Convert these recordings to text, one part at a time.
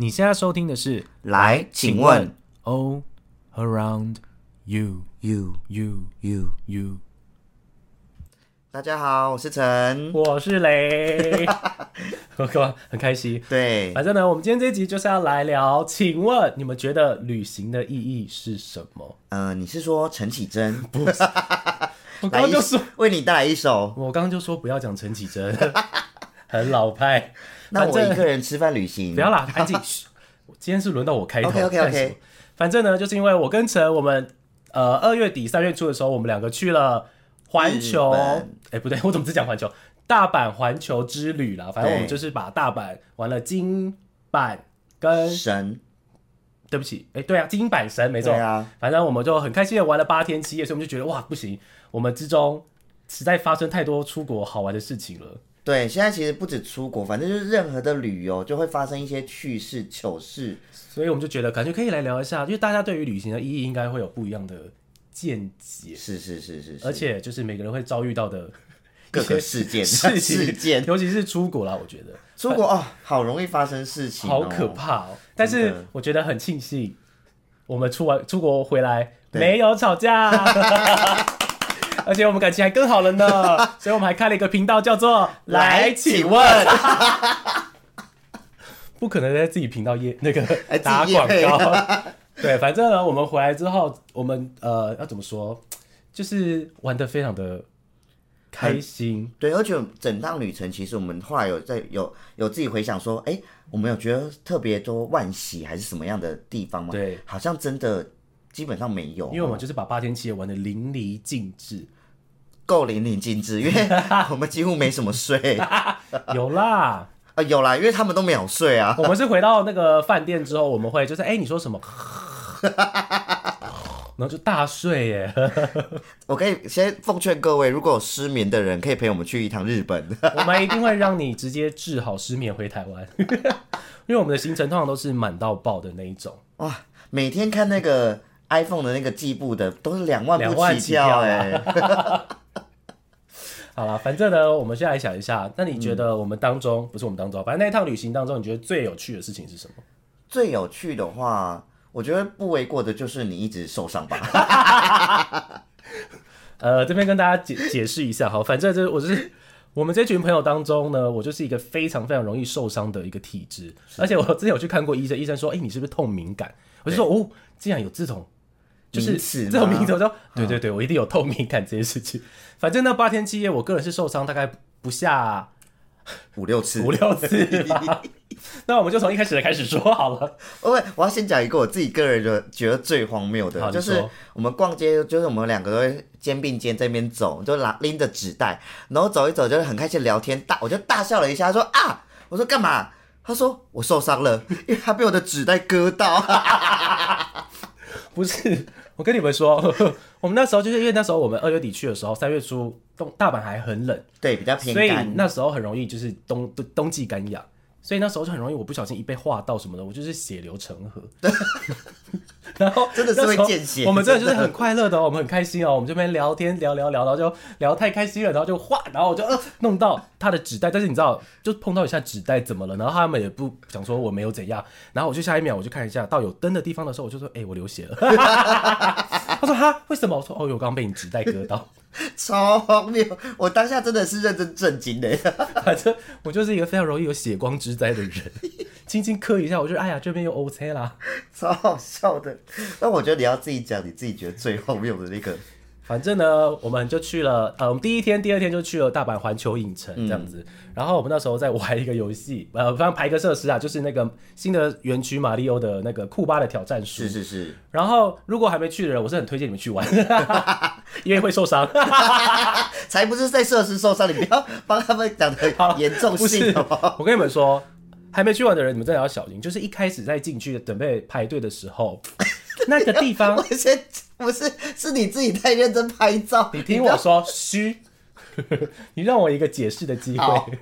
你现在收听的是《来，请问 All Around You you You you，You》，大家好，我是陈。我是雷，我干嘛很开心。对，反正呢，我们今天这一集就是要来聊，请问你们觉得旅行的意义是什么？呃，你是说陈绮贞？我刚来一刚就说，为你带来一首。我刚刚就说不要讲陈绮贞，很老派。那我一个人吃饭旅行，不要啦，安静。今天是轮到我开头。OK，OK，OK 干什么反正呢，就是因为我跟陈，我们呃二月底三月初的时候，我们两个去了环球。哎、本不对，我怎么只讲环球？大阪环球之旅啦。反正我们就是把大阪玩了金板跟神，对不起，哎、对啊，金板神没错。对啊，反正我们就很开心的玩了八天七夜，所以我们就觉得哇，不行，我们之中实在发生太多出国好玩的事情了。对，现在其实不止出国，反正就是任何的旅游就会发生一些趣事、糗事。所以我们就觉得感觉可以来聊一下，因为大家对于旅行的意义应该会有不一样的见解。是是是是是，而且就是每个人会遭遇到的各个事件 事件尤其是出国啦，我觉得出国哦，好容易发生事情、好可。怕哦。但是我觉得很庆幸，我们出完出国回来对没有吵架，而且我们感情还更好了呢。所以我们还开了一个频道，叫做 “来，请问”。不可能在自己频道业那个打广告。对，反正呢，我们回来之后，我们呃要怎么说，就是玩的非常的开心。对，而且整趟旅程，其实我们后来有在有有自己回想说，哎、我们有觉得特别多万喜还是什么样的地方吗？对，好像真的基本上没有，因为我们就是把八天七夜玩的淋漓尽致，够淋漓尽致，因为 我们几乎没什么睡啊、有啦。啊有啦，因为他们都没有睡啊。我们是回到那个饭店之后，我们会就是哎、你说什么？然后就大睡耶。我可以先奉劝各位，如果有失眠的人，可以陪我们去一趟日本。我们一定会让你直接治好失眠回台湾，因为我们的行程通常都是满到爆的那一种。哇，每天看那个 iPhone 的那个计步的，都是两万两万不起跳哎、好了，反正呢，我们现在来想一下，那你觉得我们当中、不是我们当中，反正那一趟旅行当中，你觉得最有趣的事情是什么？最有趣的话，我觉得不为过的就是你一直受伤吧。呃，这边跟大家解解释一下哈，反正就是我是我们这群朋友当中呢，我就是一个非常非常容易受伤的一个体质，而且我之前有去看过医生，医生说，哎、你是不是痛敏感？我就说，哦，竟然有这种。就是这种名词，我说对对对，我一定有透明感这件事情。反正那八天七夜，我个人是受伤大概不下 五六次，五六次。那我们就从一开始的开始说好了。哦喂，我要先讲一个我自己个人的觉得最荒谬的，就是我们逛街，就是我们两个都会肩并肩在那边走，就拿拎着纸袋，然后走一走，就是很开心聊天，大我就大笑了一下，他说啊，我说干嘛？他说我受伤了，因为他被我的纸袋割到。不是，我跟你们说，我们那时候就是因为那时候我们二月底去的时候，三月初东大阪还很冷，对，比较偏所以干。那时候很容易就是冬冬冬季干痒，所以那时候就很容易我不小心一被划到什么的，我就是血流成河。然后真的是会见血我们真的就是很快乐的哦、我们很开心哦、我们这边聊天聊聊聊，然后就聊太开心了，然后就哗，然后我就呃弄到他的纸袋，但是你知道就碰到一下纸袋怎么了，然后他们也不想说我没有怎样，然后我就下一秒我就看一下到有灯的地方的时候，我就说哎、我流血了，他说哈为什么？我说哦我刚刚被你纸袋割到。超荒谬！我当下真的是认真震惊的。反正我就是一个非常容易有血光之灾的人，轻轻磕一下，我就哎呀这边又 OK 啦。超好笑的。那我觉得你要自己讲你自己觉得最荒谬的那个。反正呢，我们就去了，呃，我们第一天、第二天就去了大阪环球影城这样子。然后我们那时候在玩一个游戏，呃，反正排个设施啊，就是那个新的园区马里奥的那个库巴的挑战书。是是是，然后如果还没去的人，我是很推荐你们去玩，因为会受伤。才不是在设施受伤，你不要帮他们讲的严重性 好好？，我跟你们说，还没去玩的人，你们真的要小心。就是一开始在进去准备排队的时候，那个地方我先不是，是你自己太认真拍照。你听我说，嘘，你让我一个解释的机会。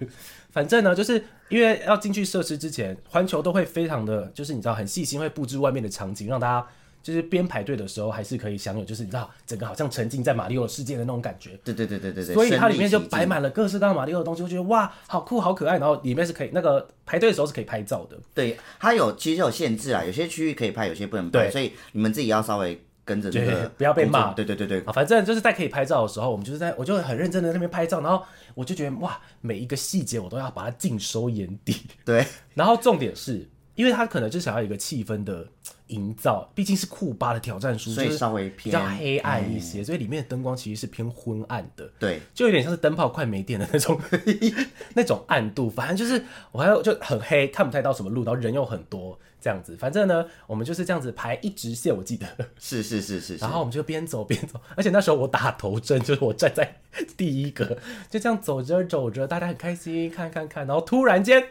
反正呢，就是因为要进去设施之前，环球都会非常的，就是你知道很细心，会布置外面的场景，让大家就是边排队的时候还是可以享有，就是你知道整个好像沉浸在马里奥世界的那种感觉。对对对对对对，所以它里面就摆满了各式各样马里奥的东西，我觉得哇，好酷好可爱。然后里面是可以那个排队的时候是可以拍照的，对，它有其实有限制啊，有些区域可以拍，有些不能拍，对所以你们自己要稍微跟着这对个，不要被骂对对对对，啊，反正就是在可以拍照的时候，我们就是在我就很认真的那边拍照，然后我就觉得哇，每一个细节我都要把它尽收眼底。对 然后重点是，因为他可能就想要一个气氛的营造，毕竟是库巴的挑战书，所以就是稍微比偏较黑暗一些，所以里面的灯光其实是偏昏暗的。对，就有点像是灯泡快没电的那种 那种暗度，反正就是我还有就很黑，看不太到什么路，然后人又很多这样子。反正呢，我们就是这样子排一直线，我记得。是是是是是然，后我们就边走边走，而且那时候我打头阵，就是我站在第一个，就这样走着走着，大家很开心，看看看，然后突然间，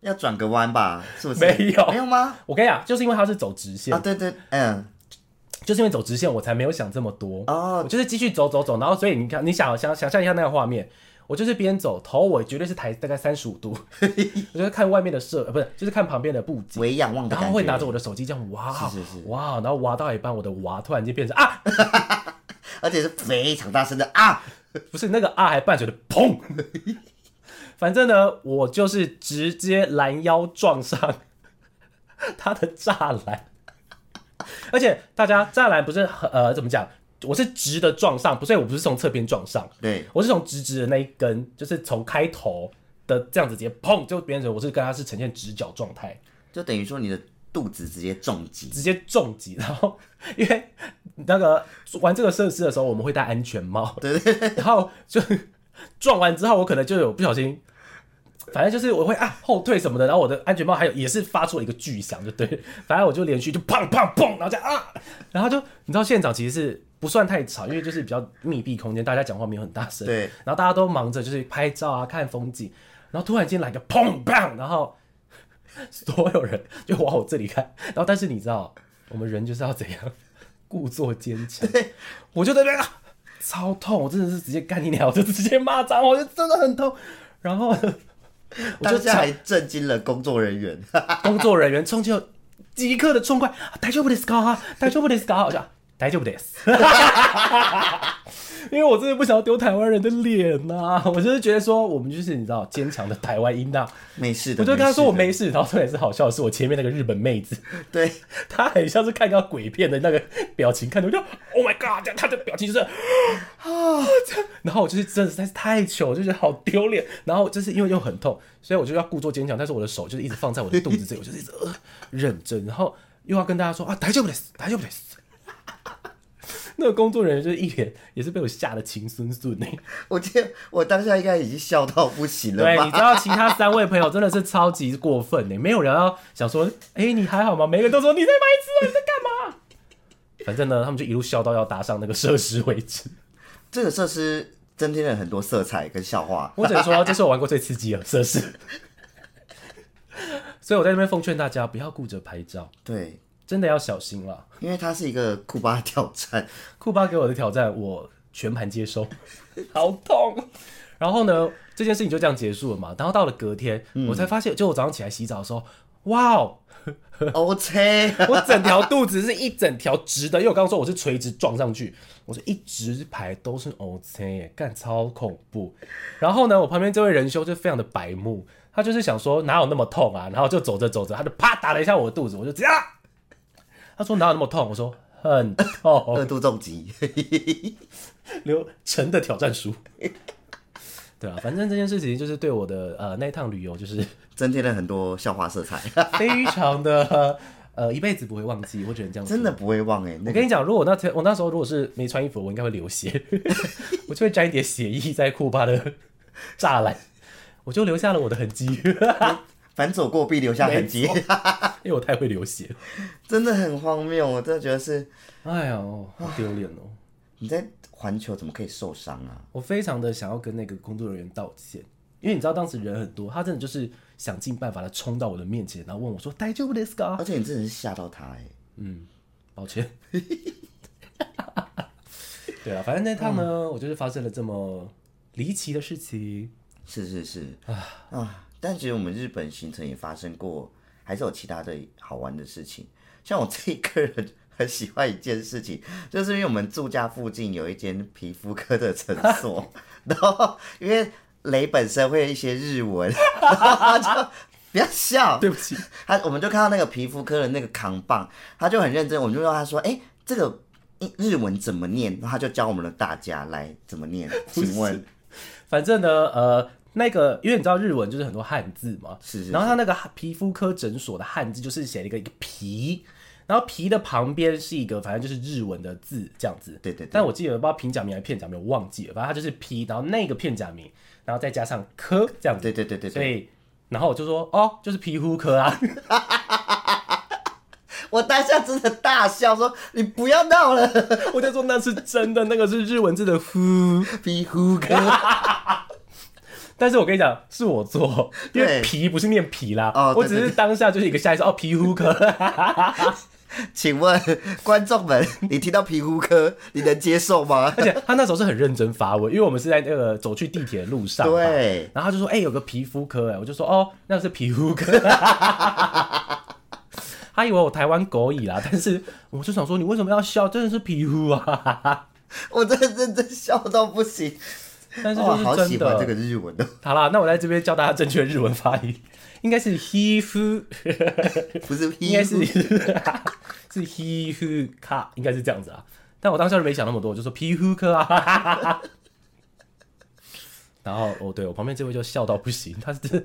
要转个弯吧，是不是？没有。没有吗？我跟你讲，就是因为它是走直线，啊，对对，嗯，就是因为走直线，我才没有想这么多。哦。我就是继续走走走，然后所以你看，你想想想象一下那个画面，我就是边走，头我绝对是抬大概三十五度，我就是看外面的设，呃，不是，就是看旁边的布景，微仰望的，然后会拿着我的手机这样哇，是是是。哇，然后挖到一半，我的娃突然间变成啊，而且是非常大声的啊，不是那个啊，还伴随着砰，反正呢，我就是直接拦腰撞上 他的栅栏，而且大家栅栏不是很呃怎么讲？我是直的撞上，不是我不是从侧边撞上，对，我是从直直的那一根，就是从开头的这样子直接砰就变成我是跟他是呈现直角状态，就等于说你的肚子直接重击，直接重击。然后因为那个玩这个设施的时候，我们会戴安全帽，对对对，然后就撞完之后，我可能就有不小心。反正就是我会啊后退什么的，然后我的安全帽还有也是发出了一个巨响，就对，反正我就连续就砰砰砰，然后这样啊，然后就你知道现场其实是不算太吵，因为就是比较密闭空间，大家讲话没有很大声，对，然后大家都忙着就是拍照啊、看风景，然后突然间来个砰砰，然后 所有人就往我这里看，然后但是你知道我们人就是要怎样，故作坚强，我就在那边啊，超痛，我真的是直接干你鸟，我就直接骂脏话，我就真的很痛，然后我就抢当下还震惊了工作人员，工作人员冲进来，即刻的冲快，大丈夫ですか？大丈夫ですか？我就大丈夫です。 因为我真的不想要丢台湾人的脸呐、我就是觉得说我们就是你知道坚强的台湾音呐、没事的，我就跟他说我没没事，然后重点是好笑的是我前面那个日本妹子，事的，对，她很像是看到鬼片的那个表情，看着我就 Oh my God，这样她的表情就是啊这样，然后我就是真的实在是太糗，我就觉得好丢脸，然后就是因为又很痛，所以我就要故作坚强，但是我的手就是一直放在我的肚子这里，我就是一直、呃、认真，然后又要跟大家说啊，大丈夫です，大丈夫です。 那个工作人员就是一脸也是被我吓得情孙孙呢。我记得我当下应该已经笑到不行了对，你知？道其他三位朋友真的是超级过分呢，没有人要想说，哎、你还好吗？每个人都说你在白痴啊，你在干嘛？反正呢，他们就一路笑到要搭上那个设施为止。这个设施增添了很多色彩跟笑话，我只能说，这是我玩过最刺激的设施。所以我在这边奉劝大家，不要顾着拍照，对，真的要小心了。因为它是一个库巴挑战，库巴给我的挑战，我全盘接收，好痛。然后呢，这件事情就这样结束了嘛。然后到了隔天，我才发现，就我早上起来洗澡的时候，哇哦，OK，我整条肚子是一整条直的，因为我刚刚说我是垂直撞上去，我是一直排都是 OK 耶，干超恐怖。然后呢，我旁边这位仁兄就非常的白目，他就是想说哪有那么痛啊，然后就走着走着，他就啪打了一下我的肚子，我就这样。他说哪有那么痛？我说 很痛，二度重击，刘成的挑战书。对啊，反正这件事情就是对我的呃那一趟旅游就是增添了很多笑话色彩，非常的呃一辈子不会忘记，我只能这样。真的不会忘哎。那个我跟你讲，如果我那天我那时候如果是没穿衣服，我应该会流血，我就会沾一点血液在库巴的栅栏，我就留下了我的痕迹，反走过必留下痕迹没，因为我太会流血了。真的很荒谬。我真的觉得是哎呀，哦好丢脸哦！你在环球怎么可以受伤啊？我非常的想要跟那个工作人员道歉，因为你知道当时人很多，他真的就是想尽办法的冲到我的面前，然后问我说：“大丈夫ですか而且你真的是吓到他哎。？”抱歉。对啊，反正那趟呢，我就是发生了这么离奇的事情。是是是啊 但其实我们日本行程也发生过，还是有其他的好玩的事情。像我这一个人很喜欢一件事情，就是因为我们住家附近有一间皮肤科的诊所，然后因为雷本身会一些日文，然后他就 不要笑，对不起，他我们就看到那个皮肤科的那个扛棒，他就很认真，我们就问他说：“哎、这个日文怎么念？”然后他就教我们的大家来怎么念，请问反正呢，呃，那个因为你知道日文就是很多汉字嘛，是是然后他那个皮肤科诊所的汉字就是写了一个一个皮，然后皮的旁边是一个反正就是日文的字这样子。对对对但我记得不知道平假名还是片假名，我忘记了，反正它就是皮，然后那个片假名，然后再加上科这样子。对对对对对，所以，然后我就说哦，就是皮肤科啊。我当下真的大笑说：“你不要闹了，我就说那是真的，那个是日文字的呼。皮肤科。但是我跟你讲，是我做，因为皮不是念皮啦，我只是当下就是一个下意识哦，皮肤科。”请问观众们，你听到皮肤科，你能接受吗？而且他那时候是很认真发问，因为我们是在那个走去地铁的路上嘛，对，然后他就说：“哎、有个皮肤科。”哎，我就说：“哦，那是皮肤科。”他以为我台湾狗蚁啦，但是我就想说，你为什么要笑？真的是皮肤啊！我真的认真笑到不行。但是哇，就是真的。好喜欢这个日文的，好啦，那我在这边教大家正确的日文发音，应该是 he fu，，不是 皮应该是肤。是皮肤卡，应该是这样子啊。但我当时就没想那么多，我就说皮肤科啊。然后哦，对我旁边这位就笑到不行，他是真的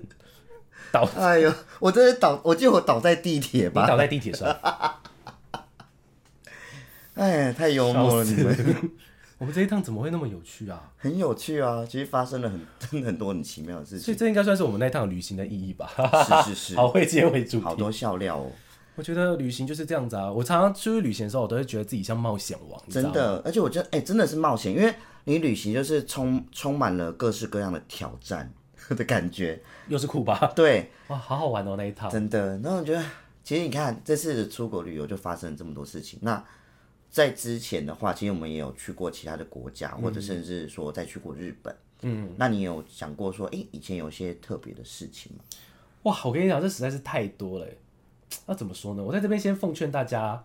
倒，哎呦，我真的倒，我记得我倒在地铁你吧。倒在地铁上。哎，太幽默了，你们我们这一趟怎么会那么有趣啊？很有趣啊。其实发生了很 真的很多很奇妙的事情，所以这应该算是我们那趟旅行的意义吧。是是是，好会结尾主题。好多笑料哦，我觉得旅行就是这样子啊。我常常出去旅行的时候，我都会觉得自己像冒险王。真的。而且我觉得，哎，真的是冒险，因为你旅行就是充充满了各式各样的挑战 的感觉。又是酷吧，对，哇，好好玩哦那一趟。真的。然后我觉得，其实你看这次出国旅游就发生了这么多事情。那在之前的话，其实我们也有去过其他的国家，或者甚至说再去过日本。嗯，那你有想过说，哎、以前有一些特别的事情吗？哇，我跟你讲，这实在是太多了耶。那怎么说呢？我在这边先奉劝大家，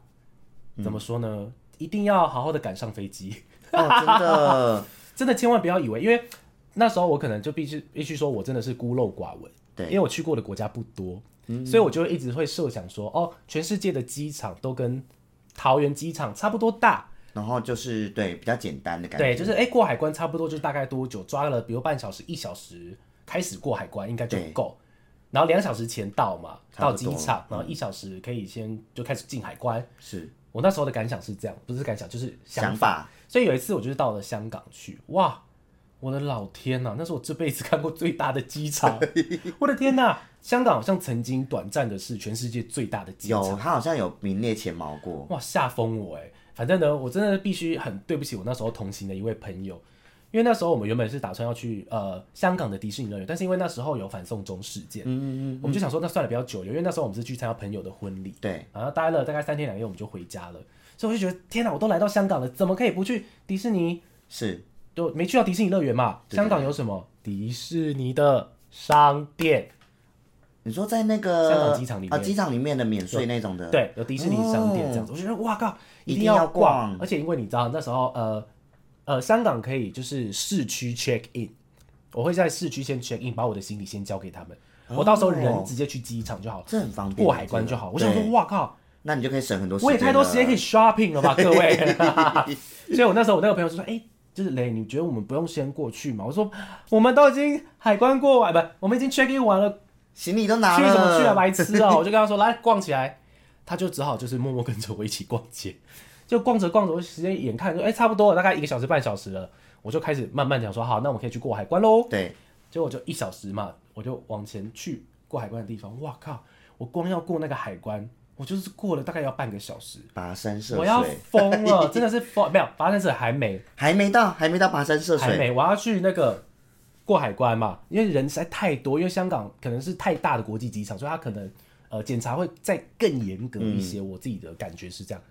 怎么说呢？一定要好好的赶上飞机，哦，真的，真的千万不要以为，因为那时候我可能就必须必须说我真的是孤陋寡闻，对因为我去过的国家不多，所以我就会一直会设想说，哦，全世界的机场都跟桃园机场差不多大，然后就是对比较简单的感觉，对，就是哎、过海关差不多就大概多久，抓了比如半小时、一小时开始过海关应该就对。够，然后两小时前到嘛，到机场，然后一小时可以先就开始进海关。是。我那时候的感想是这样，不是感想就是想想法，所以有一次我就是到了香港去，哇，我的老天呐、那是我这辈子看过最大的机场，我的天呐、香港好像曾经短暂的是全世界最大的机有场，他好像有名列前茅过，哇，吓疯我哎！反正呢，我真的必须很对不起我那时候同行的一位朋友，因为那时候我们原本是打算要去呃香港的迪士尼乐园，但是因为那时候有反送中事件，嗯嗯嗯我们就想说那算了，比较久留，因为那时候我们是去参加朋友的婚礼，对，然后待了大概三天两夜，我们就回家了。所以我就觉得天哪，我都来到香港了，怎么可以不去迪士尼？是就没去到迪士尼乐园嘛？香港有什么？迪士尼的商店，你说在那个香港机场里面啊，机场里面的免税那种的，，对，有迪士尼商店这样子。我觉得哇靠，一定要逛，而且因为你知道那时候呃呃，香港可以就是市区 check in，我会在市区先 check in，把我的行李先交给他们，我到时候人直接去机场就好，这很方便，过海关就好。我想说哇靠。那你就可以省很多时间，我也太多时间可以。shopping 了吧，各位。所以我那时候我那个朋友就说：“哎、就是雷，你觉得我们不用先过去吗？”我说：“我们都已经海关过完，不，我们已经 check in 完了，行李都拿了去了，什么去啊，白痴哦、我就跟他说：“来逛起来。”他就只好就是默默跟着我一起逛街，就逛着逛着，我时间眼看说：“哎、差不多了，大概一个小时半小时了。”我就开始慢慢讲说：“好，那我们可以去过海关喽。”对，结果就一小时嘛，我就往前去过海关的地方。哇靠！我光要过那个海关，我就是过了大概要半个小时。跋山涉水我要，疯了，真的是疯！没有，跋山涉水还没，还没到，还没到跋山涉水，还没，我要去那个过海关嘛，因为人实在太多，因为香港可能是太大的国际机场，所以他可能呃检查会再更严格一些。我自己的感觉是这样，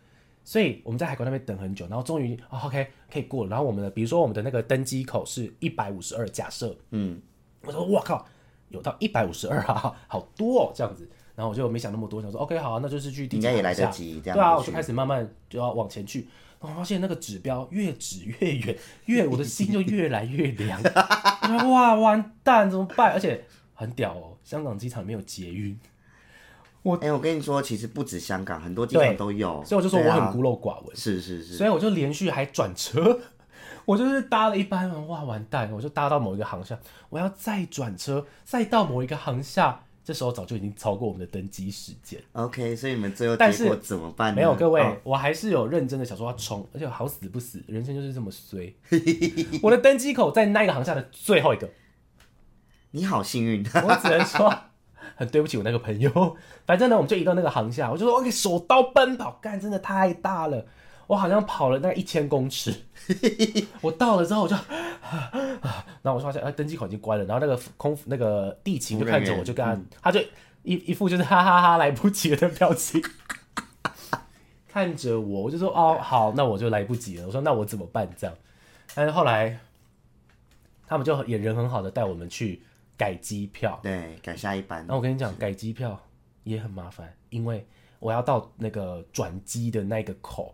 所以我们在海关那边等很久，然后终于、哦、OK 可以过了。然后我们的比如说我们的那个登机口是一百五十二，假设嗯，我说我靠，有到一百五十二啊，好多哦，这样子。然后我就没想那么多，想说 OK 好、啊，那就是去地应该也来得及这样对啊，我就开始慢慢就要往前去。然后发现那个指标越指越远，越我的心就越来越凉。哇，完蛋，怎么办？而且很屌哦，香港机场没有捷运，我哎、我跟你说，其实不止香港，很多地方都有，所以我就说我很孤陋寡闻。是是是，所以我就连续还转车，我就是搭了一班，哇，完蛋！我就搭到某一个航厦，我要再转车，再到某一个航厦，这时候早就已经超过我们的登机时间。OK，所以你们最后但结果是怎么办呢？没有，各位，哦我还是有认真的想说要冲，而且好死不死，人生就是这么衰。我的登机口在那个航下的最后一个，你好幸运，我只能说很对不起我那个朋友。反正呢，我们就移到那个航下，我就说 OK，手刀奔跑，干真的太大了，我好像跑了大概一千公尺。我到了之后我就，然后我就发现哎，登机口已经关了，然后那个空那个地勤就看着我，就跟他，他就一一副就是哈哈哈来不及了的表情。看着我，我就说哦好，那我就来不及了。我说那我怎么办？这样，但是后来他们就也人很好的带我们去改机票。对，改下一班然后我跟你讲，改机票也很麻烦，因为我要到那个转机的那个口，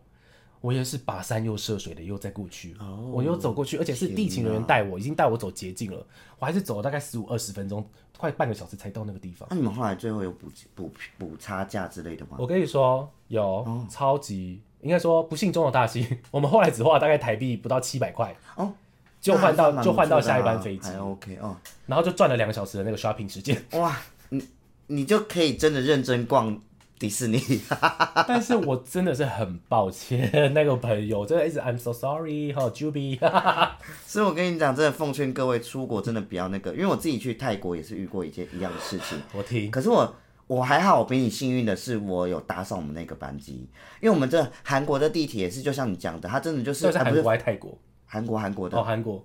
我也是跋山又涉水的又再过去，哦我又走过去，而且是地勤人员带我，已经带我走捷径了，我还是走了大概十五二十分钟，快半个小时才到那个地方。那、你们后来最后有补补补差价之类的吗？我跟你说，有、哦超级，应该说不幸中的大幸，我们后来只花了大概台币不到七百块，哦，就换到就换到下一班飞机还，OK 哦，然后就赚了两个小时的那个 shopping 时间。哇，你你就可以真的认真逛迪士尼，但是我真的是很抱歉，那个朋友真的一直 I'm so sorry 哈 Juby，所以我跟你讲，真的奉劝各位出国真的不要那个，因为我自己去泰国也是遇过一件一样的事情。我听。可是我我还好，我比你幸运的是，我有搭上我们那个班机，因为我们这韩国的地铁也是，就像你讲的，它真的就是啊不是国还是泰国？韩国韩国的。哦，韩国。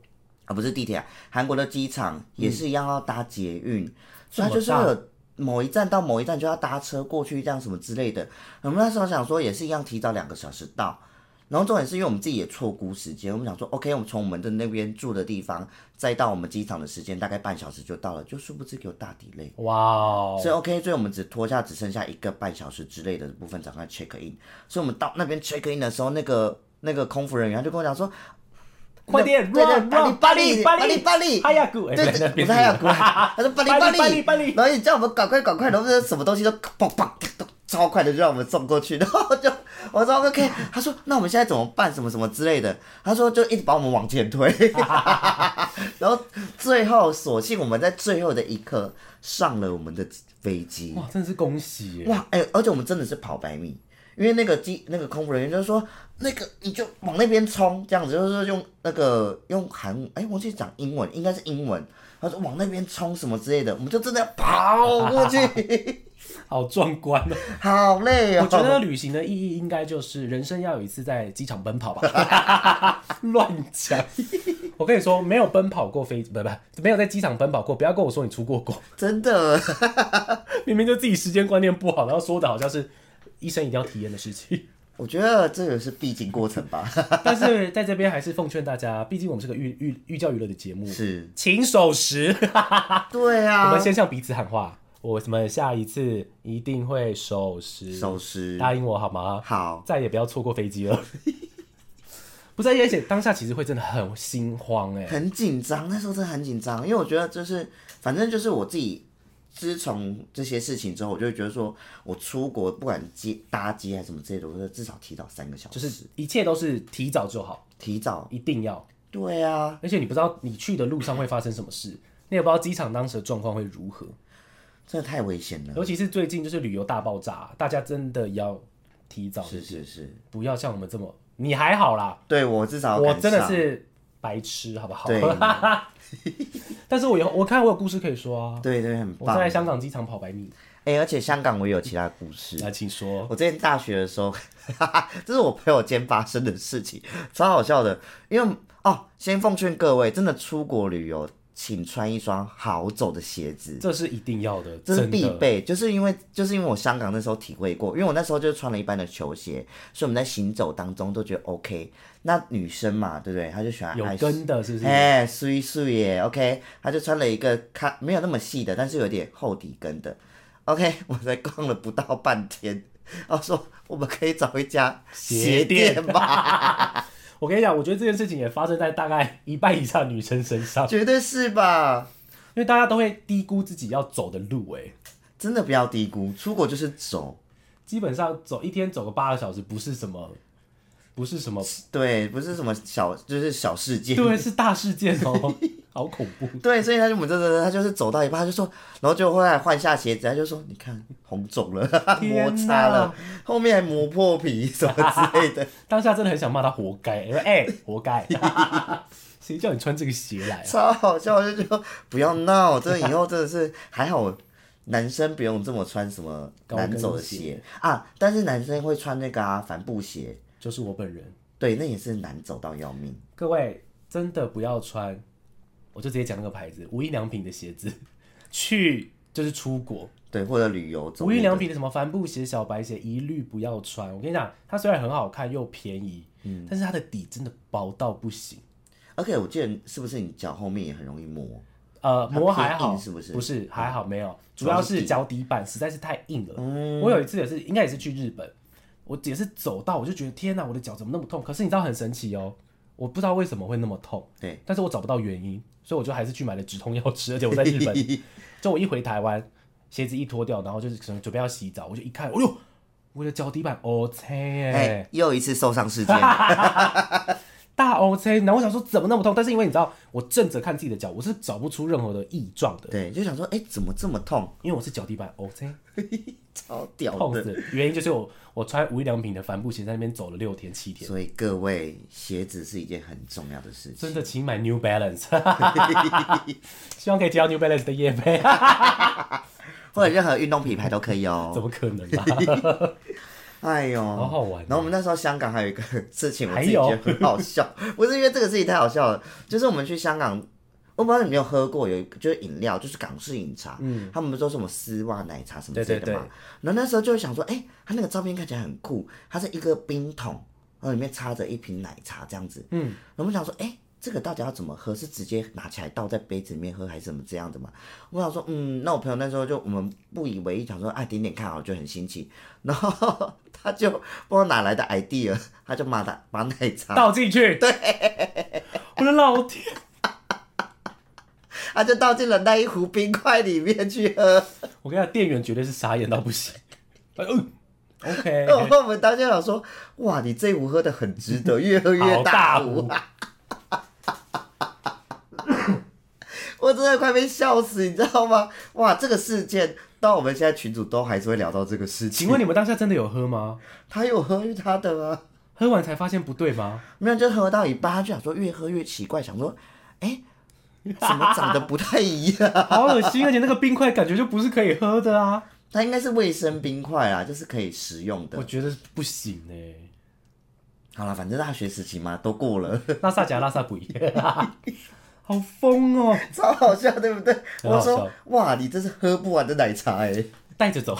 啊，不是地铁啊，韩国的机场也是一样要搭捷运，所以它就是某一站到某一站就要搭车过去，这样什么之类的。我们那时候想说也是一样，提早两个小时到。然后重点是因为我们自己也错估时间，我们想说，OK，我们从我们的那边住的地方，再到我们机场的时间大概半小时就到了，就殊不知给我大 delay。哇哦，所以 OK，所以我们只拖下只剩下一个半小时之类的部分，赶快 check in。所以我们到那边 check in 的时候，那个那个空服人员就跟我讲说，快点对对 run 巴黎 run 巴黎巴巴黎巴黎哈亚古，哎，对对，不是还有过来，他说巴黎巴巴黎巴黎然后你叫我们赶快赶快，然后什么东西都砰砰都超快的就让我们送过去，然后就 我说 OK，他说那我们现在怎么办？什么什么之类的，他说就一直把我们往前推，然后最后索性我们在最后的一刻上了我们的飞机，哇，真的是恭喜耶！哇，哎、而且我们真的是跑百米，因为那个机那个空服人员就说，那个你就往那边冲，这样子就是用那个用韩哎、我记得讲英文，应该是英文，他说往那边冲什么之类的，我们就真的要跑过去，好壮观哦！好累哦。我觉得旅行的意义应该就是人生要有一次在机场奔跑吧。乱讲！我跟你说，没有奔跑过飞，不不，没有在机场奔跑过，不要跟我说你出过国，真的，明明就自己时间观念不好，然后说的好像是一生一定要体验的事情。我觉得这个是必经过程吧。但是在这边还是奉劝大家，毕竟我们是个寓寓寓教于乐的节目，是，请守时。对啊，我们先向彼此喊话，我们下一次一定会守时，守时答应我好吗？好，再也不要错过飞机了。不是，而且当下其实会真的很心慌哎、很紧张，那时候真的很紧张，因为我觉得就是，反正就是我自己，自从这些事情之后，我就会觉得说，我出国不管接搭机还是什么之类的，我觉得至少提早三个小时，就是一切都是提早就好，提早。一定要。对啊，而且你不知道你去的路上会发生什么事，你也不知道机场当时的状况会如何。真的太危险了。尤其是最近就是旅游大爆炸，大家真的要提早，是是是，不要像我们这么。你还好啦，对我至少我真的是白痴，好不好？对 但是我有我看我有故事可以说啊。对对很棒。我在香港机场跑百米，哎、而且香港我也有其他故事。来，请说。我之前大学的时候，这是我朋友间发生的事情，超好笑的。因为哦，先奉劝各位，真的出国旅游，请穿一双好走的鞋子。这是一定要的，这是必备，就是因为就是因为我香港那时候体会过，因为我那时候就穿了一般的球鞋，所以我们在行走当中都觉得 OK。那女生嘛，对不对？她就喜欢有跟的，是不是？哎，碎碎耶，OK，她就穿了一个看没有那么细的，但是有点厚底跟的。OK，我才逛了不到半天，然后说我们可以找一家鞋店吧，我跟你讲，我觉得这件事情也发生在大概一半以上女生身上，绝对是吧？因为大家都会低估自己要走的路、哎，真的不要低估，出国就是走，基本上走一天走个八个小时，不是什么，不是什么，对，不是什么小，就是小事件。对，是大事件哦，好恐怖。对，所以他就我们这这他就是走到一半，他就说，然后就后来换下鞋子，他就说，你看红肿了，摩擦了哪，后面还磨破皮什么之类的。当下真的很想骂他活该，因为哎、活该，谁叫你穿这个鞋来、啊？超好笑，我就觉得不要闹，这以后真的是还好，男生不用这么穿什么难走的鞋啊，但是男生会穿那个啊帆布鞋，就是我本人，对，那也是难走到要命。各位真的不要穿，我就直接讲那个牌子，无印良品的鞋子，去就是出国，对，或者旅游走无印良品的什么帆布鞋、小白鞋一律不要穿。我跟你讲，它虽然很好看又便宜，嗯但是它的底真的薄到不行。而且我记得是不是你脚后面也很容易磨？呃，磨还好，是不是不是还好，没有，主要是脚底板实在是太硬了。我有一次也是，应该也是去日本，我也是走到我就觉得天哪，我的脚怎么那么痛？可是你知道很神奇哦，我不知道为什么会那么痛，对，但是我找不到原因，所以我就还是去买了止痛药吃，而且我在日本，就我一回台湾，鞋子一脱掉，然后就是可能准备要洗澡，我就一看，哎呦，我的脚底板 C 耶。哎，又一次受伤事件。大 O C，然后我想说怎么那么痛，但是因为你知道，我正着看自己的脚，我是找不出任何的异状的，对，就想说，哎，怎么这么痛？因为我是脚底板 O K，超屌的。痛死。原因就是我我穿无印良品的帆布鞋在那边走了六天七天，所以各位，鞋子是一件很重要的事情。真的请买 New Balance，希望可以接到 New Balance 的夜配，或者任何运动品牌都可以哦怎哦。么可能啊？哎呦，好好玩哦然后我们那时候香港还有一个事情，我自己觉得很好笑，不是因为这个事情太好笑了，就是我们去香港，我不知道你有没有喝过，有一个就是饮料，就是港式饮茶，嗯，他们不是说什么丝袜奶茶什么之类的嘛，然后那时候就会想说，哎、他那个照片看起来很酷，它是一个冰桶，然后里面插着一瓶奶茶这样子，嗯，然后我们想说，哎、这个到底要怎么喝？是直接拿起来倒在杯子里面喝，还是怎么这样的嘛？我想说，嗯，那我朋友那时候就我们不以为意，想说，哎，点点看好，就很新奇。然后他就不知道哪来的 idea，他就把他把奶茶，倒进去，对，我的老天，他就倒进了那一壶冰块里面去喝。我跟你讲，店员绝对是傻眼到不行。嗯，OK，然后我们当下想说，哇，你这一壶喝的很值得，越喝越好大壶壶。我真的快被笑死，你知道吗？哇，这个事件到我们现在群主都还是会聊到这个事情。请问你们当下真的有喝吗？他有喝他的啊？喝完才发现不对吗？没有，就喝到一半，他就想说越喝越奇怪，想说，哎、怎么长得不太一样？好恶心，而且那个冰块感觉就不是可以喝的啊！它应该是卫生冰块啊，就是可以食用的。我觉得不行哎、好了，反正大学时期嘛，都过了，拉萨夹拉萨鬼，好疯哦！超好笑，对不对？我说，哇，你这是喝不完的奶茶哎、带着走，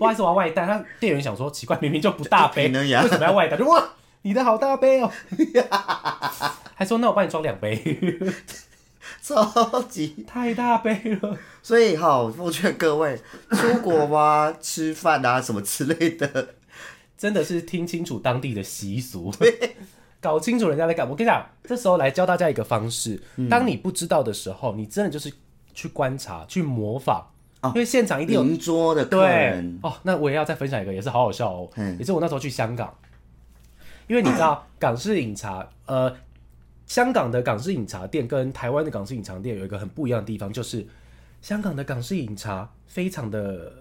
不好意思，我要外带。他店员想说奇怪，明明就不大杯，为什么要外带？就哇，你的好大杯哦！还说那我帮你装两杯，超级。太大杯了。所以哈，奉劝各位出国哇、吃饭啊什么之类的，真的是听清楚当地的习俗，搞清楚人家在干嘛。我跟你讲，这时候来教大家一个方式：当你不知道的时候，你真的就是去观察、去模仿，因为现场一定有邻桌的客对人，哦。那我也要再分享一个，也是好好笑哦。嗯也是我那时候去香港，因为你知道 港式饮茶，呃，香港的港式饮茶店跟台湾的港式饮茶店有一个很不一样的地方，就是香港的港式饮茶非常的，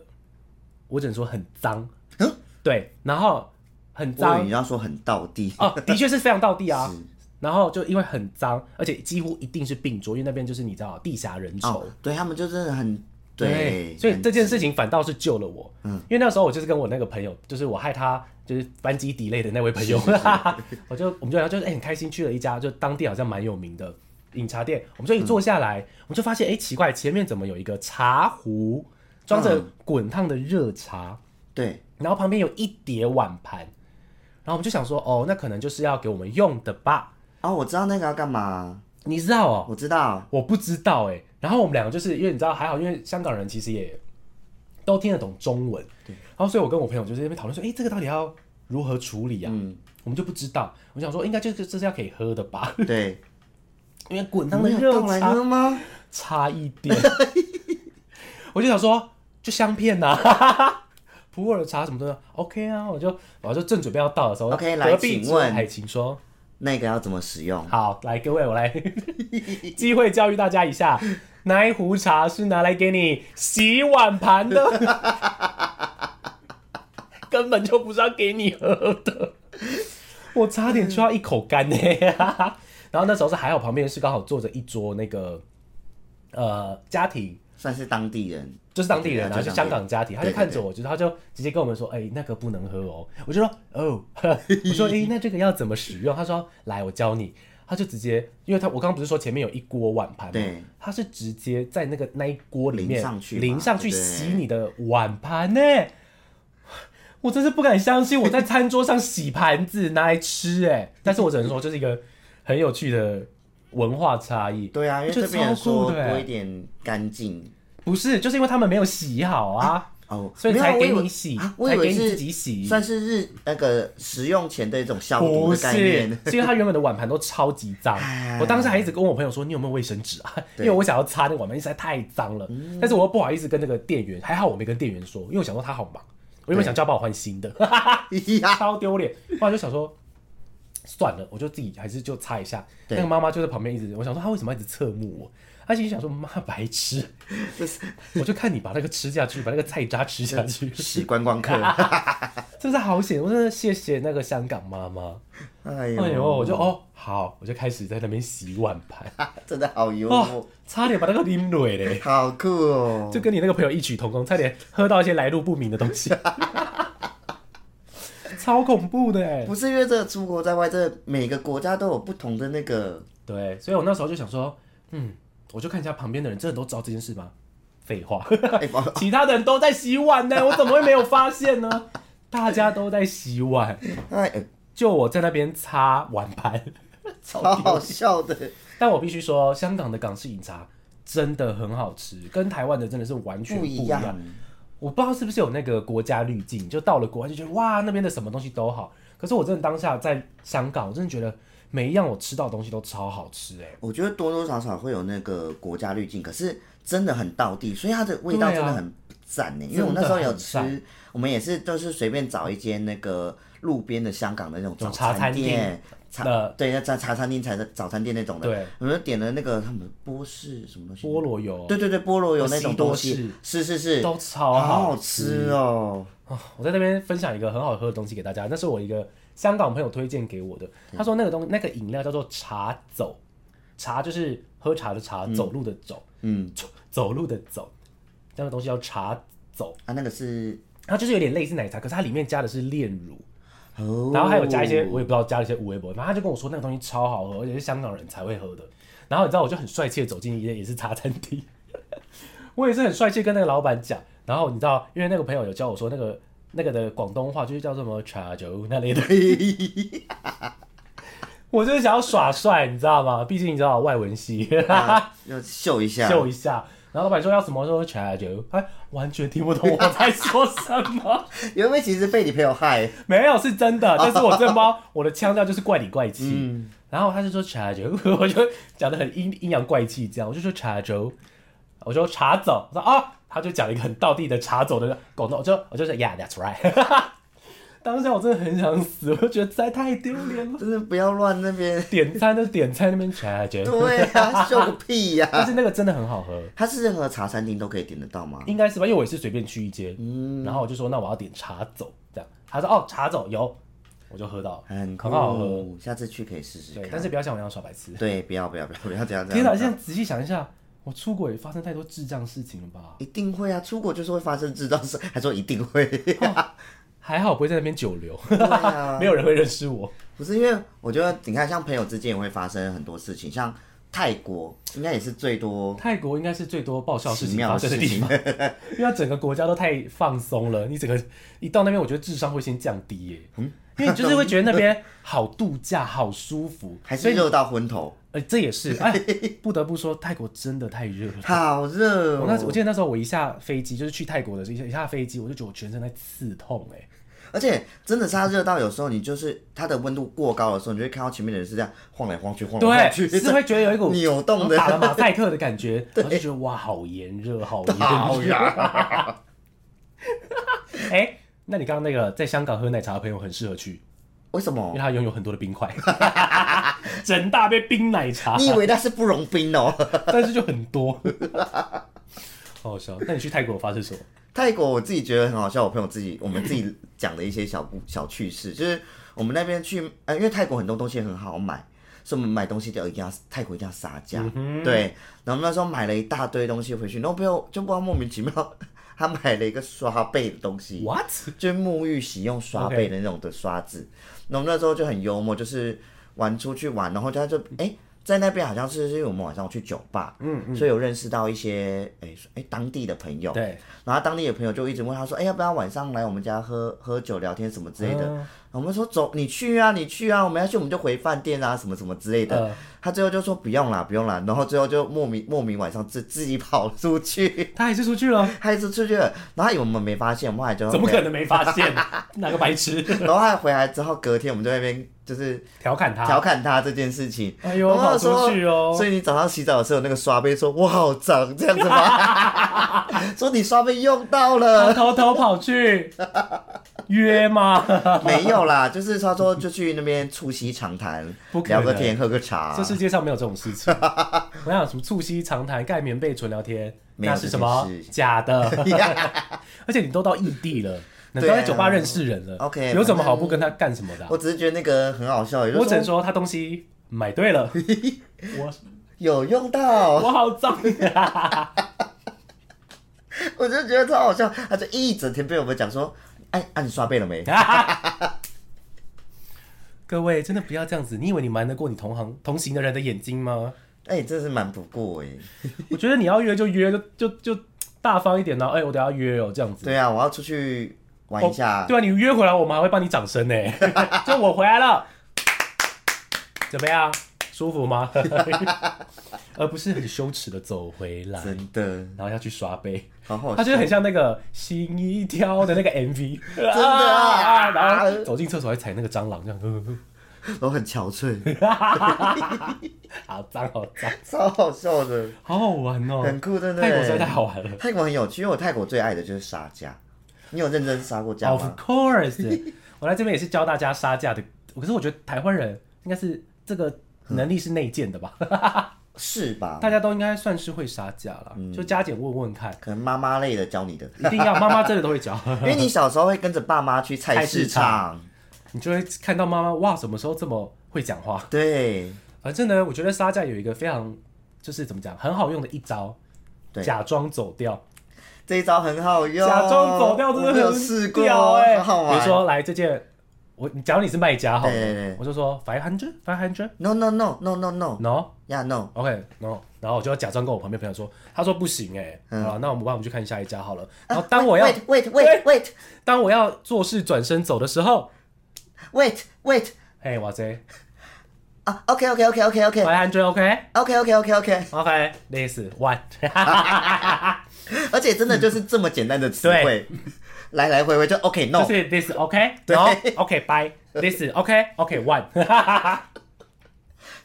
我只能说很脏，嗯对，然后很脏。你要说很道地，哦，的确是非常道地啊。然后就因为很脏，而且几乎一定是病桌，因为那边就是你知道地狭人稠。哦，对他们就真的很对，所以很这件事情反倒是救了我。嗯，因为那时候我就是跟我那个朋友，就是我害他就是班机 delay 的那位朋友，我就我们就聊，就是哎、很开心去了一家就当地好像蛮有名的饮茶店，我们就一坐下来，我们就发现哎、奇怪，前面怎么有一个茶壶装着嗯。滚烫的热茶，对，然后旁边有一叠碗盘，然后我们就想说哦，那可能就是要给我们用的吧？哦，我知道那个要干嘛，你知道哦？我知道，我不知道哎、然后我们两个就是因为你知道还好，因为香港人其实也都听得懂中文。对然后所以我跟我朋友就在那边讨论说，哎、这个到底要如何处理啊？嗯，我们就不知道。我想说，应该就是这是要可以喝的吧？对，因为滚烫的没有热倒来茶喝吗？差一点，我就想说，就香片呐、普洱茶什么的，OK 啊，我就我就正准备要倒的时候 OK，来请问海请说，那个要怎么使用？好，来各位，我来 机会教育大家一下，那一壶茶是拿来给你洗碗盘的，根本就不是要给你喝的，我差点就要一口干呢。然后那时候是还好，旁边是刚好坐着一桌那个呃家庭。算是当地人，就是当地人啊，对就香港家庭，他就看着我，就是他就直接跟我们说，哎、那个不能喝哦。我就说，哦，我说，哎、那这个要怎么使用？他说，来，我教你。他就直接，因为他我刚刚不是说前面有一锅碗盘吗对？他是直接在那个那一锅里面淋上去淋上去洗你的碗盘呢。我真是不敢相信我在餐桌上洗盘子拿来吃哎，但是我只能说这是一个很有趣的文化差异。对啊，因为就这边说多一点干净不是，就是因为他们没有洗好啊。哦，所以才没有我以为给你洗，啊我以才给你自己洗。算是日那个食用前的一种消毒不的概是，念。是因为它原本的碗盘都超级脏哎。我当时还一直跟我朋友说：“你有没有卫生纸啊？”因为我想要擦那个碗盘，实在太脏了。嗯但是我又不好意思跟那个店员，还好我没跟店员说，因为我想说他好忙，我原本想叫他帮我换新的，呀，超丢脸。后来就想说。算了，我就自己还是就擦一下。那对个妈妈就在旁边一直，我想说她为什么要一直侧目我？她心里想说妈白痴，我就看你把那个吃下去，把那个菜渣吃下去，洗观光客，真是好险！我真的谢谢那个香港妈妈。哎呦，哎呦，我就哦好，我就开始在那边洗碗盘，真的好幽哦，，差点把那个拎蕊嘞，好酷哦！就跟你那个朋友异曲同工，差点喝到一些来路不明的东西，超恐怖的哎。不是因为这个出国在外，这每个国家都有不同的那个，对，所以我那时候就想说，嗯，我就看一下旁边的人，真的都知道这件事吗？废话，其他的人都在洗碗呢，我怎么会没有发现呢？大家都在洗碗，就我在那边擦碗盘，超好笑的，但我必须说，香港的港式饮茶真的很好吃，跟台湾的真的是完全不一。样。我不知道是不是有那个国家滤镜，就到了国外就觉得哇，那边的什么东西都好。可是我真的当下在香港，我真的觉得每一样我吃到的东西都超好吃哎、我觉得多多少少会有那个国家滤镜，可是真的很道地，所以它的味道真的很赞呢。因为我那时候有吃我们也是都是随便找一间那个路边的香港的那种早餐店厅，茶对，那茶茶餐厅、茶早餐店那种的。对，我们点了那个他们波士什么东西，菠萝油。对对对，菠萝油那种东西。西，是是是，都超好好好吃哦。我在那边分享一个很好喝的东西给大家，那是我一个香港朋友推荐给我的。他说那个东那个饮料叫做茶走，茶就是喝茶的茶，走路的走，嗯，走走路的走，那个东西叫茶走。啊，那个是它就是有点类似奶茶，可是它里面加的是炼乳，哦，然后还有加一些我也不知道加了一些无微博，然后他就跟我说那个东西超好喝，而且是香港人才会喝的。然后你知道我就很帅气的走进一间也是茶餐厅，我也是很帅气跟那个老板讲。然后你知道，因为那个朋友有教我说那个那个的广东话就是叫什么？茶酒那类的，我就是想要耍帅，你知道吗？毕竟你知道外文系，啊要秀一下，秀一下。然后老板说要什么？说茶酒，哎，完全听不懂我在说什么。有没有其实被你朋友害？没有是真的，但是我真的不知道我的腔调就是怪里怪气。嗯。然后他就说茶酒，我就讲的很阴阴阳怪气，这样。我就说茶酒，我说茶走，我说啊，他就讲了一个很道地的茶走的广东，我就我就说 Yeah that's right。当下我真的很想死，我就觉得实在太丢脸了。真 的不要乱那边。点餐就点餐那边茶酒，对啊，秀个屁呀、但是那个真的很好喝，它是任何茶餐厅都可以点得到吗？应该是吧？因为我也是随便去一间，嗯然后我就说那我要点茶走，这样他说哦茶走有，我就喝到，很很好喝。下次去可以试试，看。但是不要像我一样耍白痴。对，不要不要不要不要这样这样。天哪！现在仔细想一下，我出国也发生太多智障事情了吧？一定会啊，出国就是会发生智障事，还说一定会。还好不会在那边久留，对啊没，有人会认识我。不是因为我觉得你看，像朋友之间也会发生很多事情，像泰国应该也是最多泰国应该是最多爆笑事情发生的地方，因为它整个国家都太放松了，你整个一到那边，我觉得智商会先降低耶。嗯，因为你就是会觉得那边好度假、好舒服，还是热到昏头，呃这也是哎，不得不说泰国真的太热了。好热、哦。我那我记得那时候我一下飞机，就是去泰国的时候，一下飞机我就觉得我全身在刺痛哎。而且真的是它热到有时候你就是它的温度过高的时候，你就会看到前面的人是这样晃来晃去，晃来晃去，对，是会觉得有一股扭动的打了马赛克的感觉，然后就觉得哇，好炎热，好好炎热。哎、那你刚刚那个在香港喝奶茶的朋友很适合去，为什么因为么？他拥有很多的冰块，整大杯冰奶茶，你以为那是不融冰哦？但是就很多，好好笑。那你去泰国发生什么？泰国我自己觉得很好笑，我朋友自己我们自己讲的一些小故小趣事，就是我们那边去，呃，因为泰国很多东西很好买，所以我们买东西就一定要泰国一定要杀价，对。然后那时候买了一大堆东西回去，然后朋友就不知道莫名其妙，他买了一个刷背的东西，What？就是沐浴洗用刷背的那种的刷子。然后那时候就很幽默，就是玩出去玩，然后他就哎、在那边好像是因为我们晚上去酒吧，嗯嗯，所以有认识到一些哎哎、当地的朋友，对，然后当地的朋友就一直问他说：“哎、要不要晚上来我们家喝喝酒、聊天什么之类的？”嗯我们说：“走，你去啊，你去啊，我们要去我们就回饭店啊，什么什么之类的。嗯他最后就说：“不用啦，不用啦。”然后最后就莫名莫名晚上自自己跑出去，他还是出去了，他还是出去了。然后他以为我们没发现，我们后来就怎么可能没发现？哪个白痴然后他回来之后，隔天我们就在那边就是调侃他？调侃他这件事情。哎呦，跑出去哦！所以你早上洗澡的时候，那个刷杯说：“我好脏，这样子吗？” 说你刷杯用到他了。偷偷跑去约吗？没有啦，就是他说就去那边促膝长谈聊个天，喝个茶。这世界上没有这种事情。我想什么促膝长谈、盖棉被、纯聊天，那是什么假的？而且你都到异地了，你都在酒吧认识人了 OK，有什么好不跟他干什么的啊、我只是觉得那个很好笑，我只能说他东西买对了，我有用到，我好脏呀！我就觉得超好笑。他就一整天被我们讲说：“哎，啊你刷背了没？” 各位真的不要这样子，你以为你瞒得过你同行同行的人的眼睛吗？哎，真是瞒不过哎。我觉得你要约就约，就就就大方一点然后哎、我等下约哦，这样子。对啊，我要出去玩一下。对啊，你约回来，我们还会帮你掌声呢。就我回来了，怎么样？舒服吗？而不是很羞耻的走回来，真的，然后要去刷杯。好好笑。他就很像那个心一跳的那个 MV，真的啊然后走进厕所还踩那个蟑螂，这样，呵呵都很憔悴，呵 好脏好脏，超好笑的，好好玩哦！很酷，真的。泰国实在太好玩了。泰国很有趣，因为我泰国最爱的就是杀价。你有认真杀过价 Of 吗？course，我来这边也是教大家杀价的。可是我觉得台湾人应该是这个能力是内建的吧，是吧？大家都应该算是会杀价了，嗯。就加减问问看，可能妈妈类的教你的，一定要妈妈真的都会教，因为你小时候会跟着爸妈去菜市菜市场，你就会看到妈妈哇，什么时候这么会讲话？对，反正呢，我觉得杀价有一个非常就是怎么讲很好用的一招，对。假装走掉，这一招很好用。假装走掉真的我没有很试过，屌哎、好好玩。比如说来这件，我假如你是卖家好了，对对对我就说 five hundred five hundred No no no no no no no yeah no OK no，然后我就要假装跟我旁边朋友说，他说不行哎、嗯好了，那我们帮我们去看下一家好了。然后当我要、啊 wait wait wait wait 当我要做事转身走的时候，wait wait 嘿，哇塞啊，OK OK OK OK OK，five hundred OK OK OK OK OK，OK this one，而且真的就是这么简单的词汇，来来回回就 OK 就是 this OK，对。OK bye this OK OK one，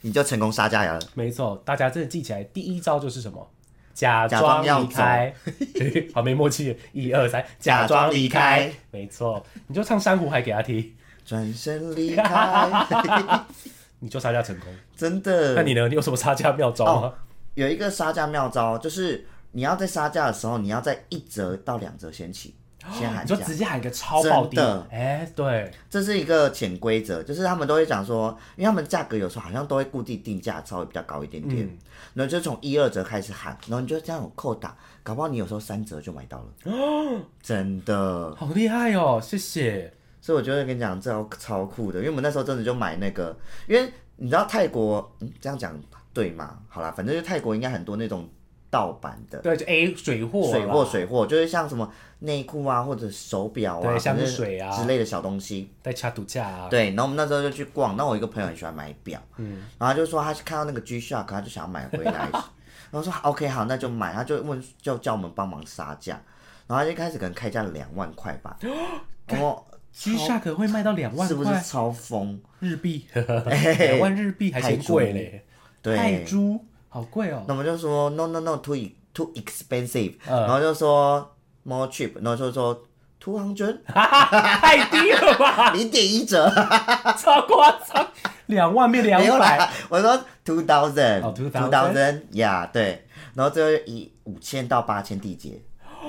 你就成功杀价了。没错，大家真的记起来，第一招就是什么？假假装要离开，好没默契，一二三，假装离开，没错，你就唱珊瑚海给他听，转身离开，你就杀价成功。真的。那你呢？你有什么杀价妙招吗？有一个杀价妙招，就是你要在杀价的时候，你要在一折到两折先起，先喊价你就。直接喊一个超爆的哎、对，这是一个潜规则，就是他们都会讲说，因为他们价格有时候好像都会固定定价，稍微比较高一点点，嗯然后就从一二折开始喊，然后你就这样有扣打，搞不好你有时候三折就买到了，哦 真的。好厉害哦，谢谢。所以我觉得跟你讲，这招超酷的，因为我们那时候真的就买那个，因为你知道泰国，嗯，这样讲对吗？好啦，反正就泰国应该很多那种盗版的对，就 A 水货，水货，水货，就是像什么内裤啊或者手表啊，对香水啊。之类的小东西。带掐度假啊，对，然后我们那时候就去逛，那我一个朋友很喜欢买表，嗯，然后他就说他看到那个 G Shock，他就想要买回来，然后说 OK 好，那就买，他就问就叫我们帮忙杀价，然后他就开始可能开价两万块吧，然后 G Shock 会卖到两万是不是超疯？日币，两万日币还嫌贵嘞，泰对，铢？好贵哦，那我们就说 No No No too too expensive，、嗯。然后就说 more cheap，然后就说 two hundred 太低了吧，零点一折，超夸张，两万变两没有百，啦，我说 two thousand 哦 two 2000 thousand，呀对，然后最后以五千到八千缔结，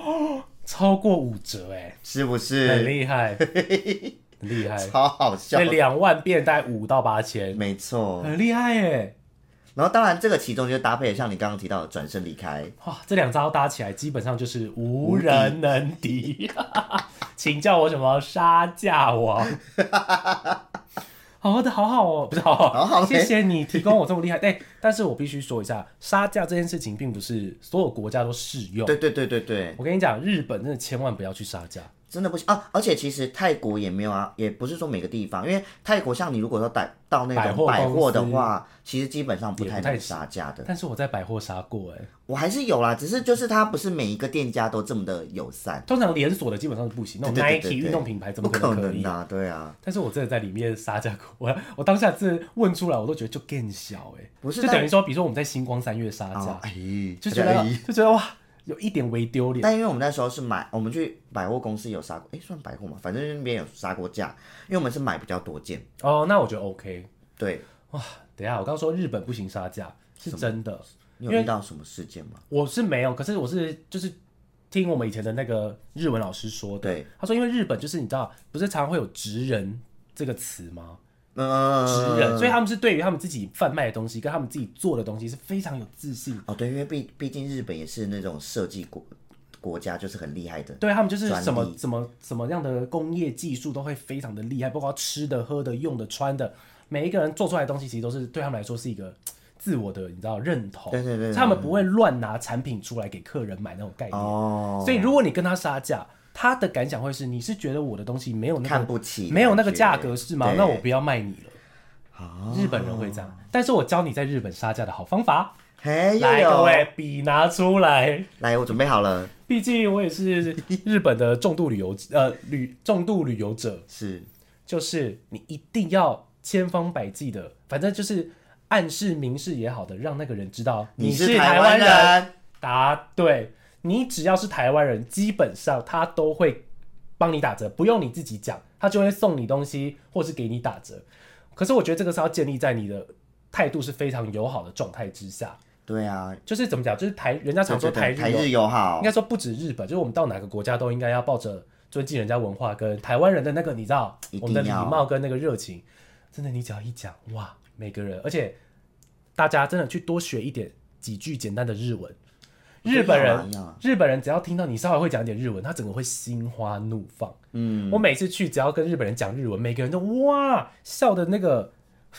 超过五折哎，是不是？很是？厉害，很厉害，超好笑。所以，两万变大概五到八千，没错。很厉害耶！然后当然这个其中就搭配像你刚刚提到的转身离开，哇，这两招搭起来基本上就是无人能敌，请叫我什么杀价王。好的，好好哦，不是好好，好好谢谢你提供我这么厉害。对，但是我必须说一下，杀价这件事情并不是所有国家都适用。对对对对对，我跟你讲，日本真的千万不要去杀价。真的不行啊！而且其实泰国也没有啊，也不是说每个地方，因为泰国像你如果说到到那百货种百货的话，其实基本上不太太能杀价的。但是我在百货杀过，哎，我还是有啦，只是就是它不是每一个店家都这么的友善，通常连锁的基本上是不行，那种对对对 Nike 对对运动品牌怎么可可能可以？能啊，对啊，但是我真的在里面杀价过，我 我当下是问出来，我都觉得就更小哎、不是就等于说，比如说我们在星光三月杀价，哦，哎，就觉得哎就觉得哇，有一点微丢脸。但因为我们那时候是买，我们去百货公司有杀过，哎，算百货嘛，反正那边有杀过价，因为我们是买比较多件，哦，那我觉得 OK。对，哇等一下，我刚刚说日本不行杀价是真的，你有遇到什么事件吗？我是没有，可是我是就是听我们以前的那个日文老师说的，对，他说因为日本就是你知道，不是常常会有职人这个词吗？嗯，职人，所以他们是对于他们自己贩卖的东西跟他们自己做的东西是非常有自信。哦，对，因为毕毕竟日本也是那种设计国国家，就是很厉害的。对他们就是什么什么什么样的工业技术都会非常的厉害，包括吃的、喝的、用的、穿的，每一个人做出来的东西其实都是对他们来说是一个自我的你知道认同，对对对对他们不会乱拿产品出来给客人买那种概念。哦，所以如果你跟他杀价，他的感想会是你是觉得我的东西没有那个看不起，没有那个价格是吗？那我不要卖你了。哦日本人会这样，但是我教你在日本杀价的好方法，嘿，又来各位笔拿出来。来，我准备好了，毕竟我也是日本的重度旅游呃旅重度旅游者，是。就是你一定要千方百计的，反正就是暗示明示也好的，让那个人知道你是台湾人，答对，你只要是台湾人，基本上他都会帮你打折，不用你自己讲，他就会送你东西或是给你打折。可是我觉得这个是要建立在你的态度是非常友好的状态之下，对啊，就是怎么讲，就是台人家常说台台日友好。应，该说不止日本，就是我们到哪个国家都应该要抱着尊敬人家文化跟台湾人的那个你知道我们的礼貌跟那个热情，真的你只要一讲哇，每个人，而且大家真的去多学一点几句简单的日文。日本人，日本人只要听到你稍微会讲一点日文，他整个会心花怒放。嗯，我每次去只要跟日本人讲日文，每个人都哇笑的那个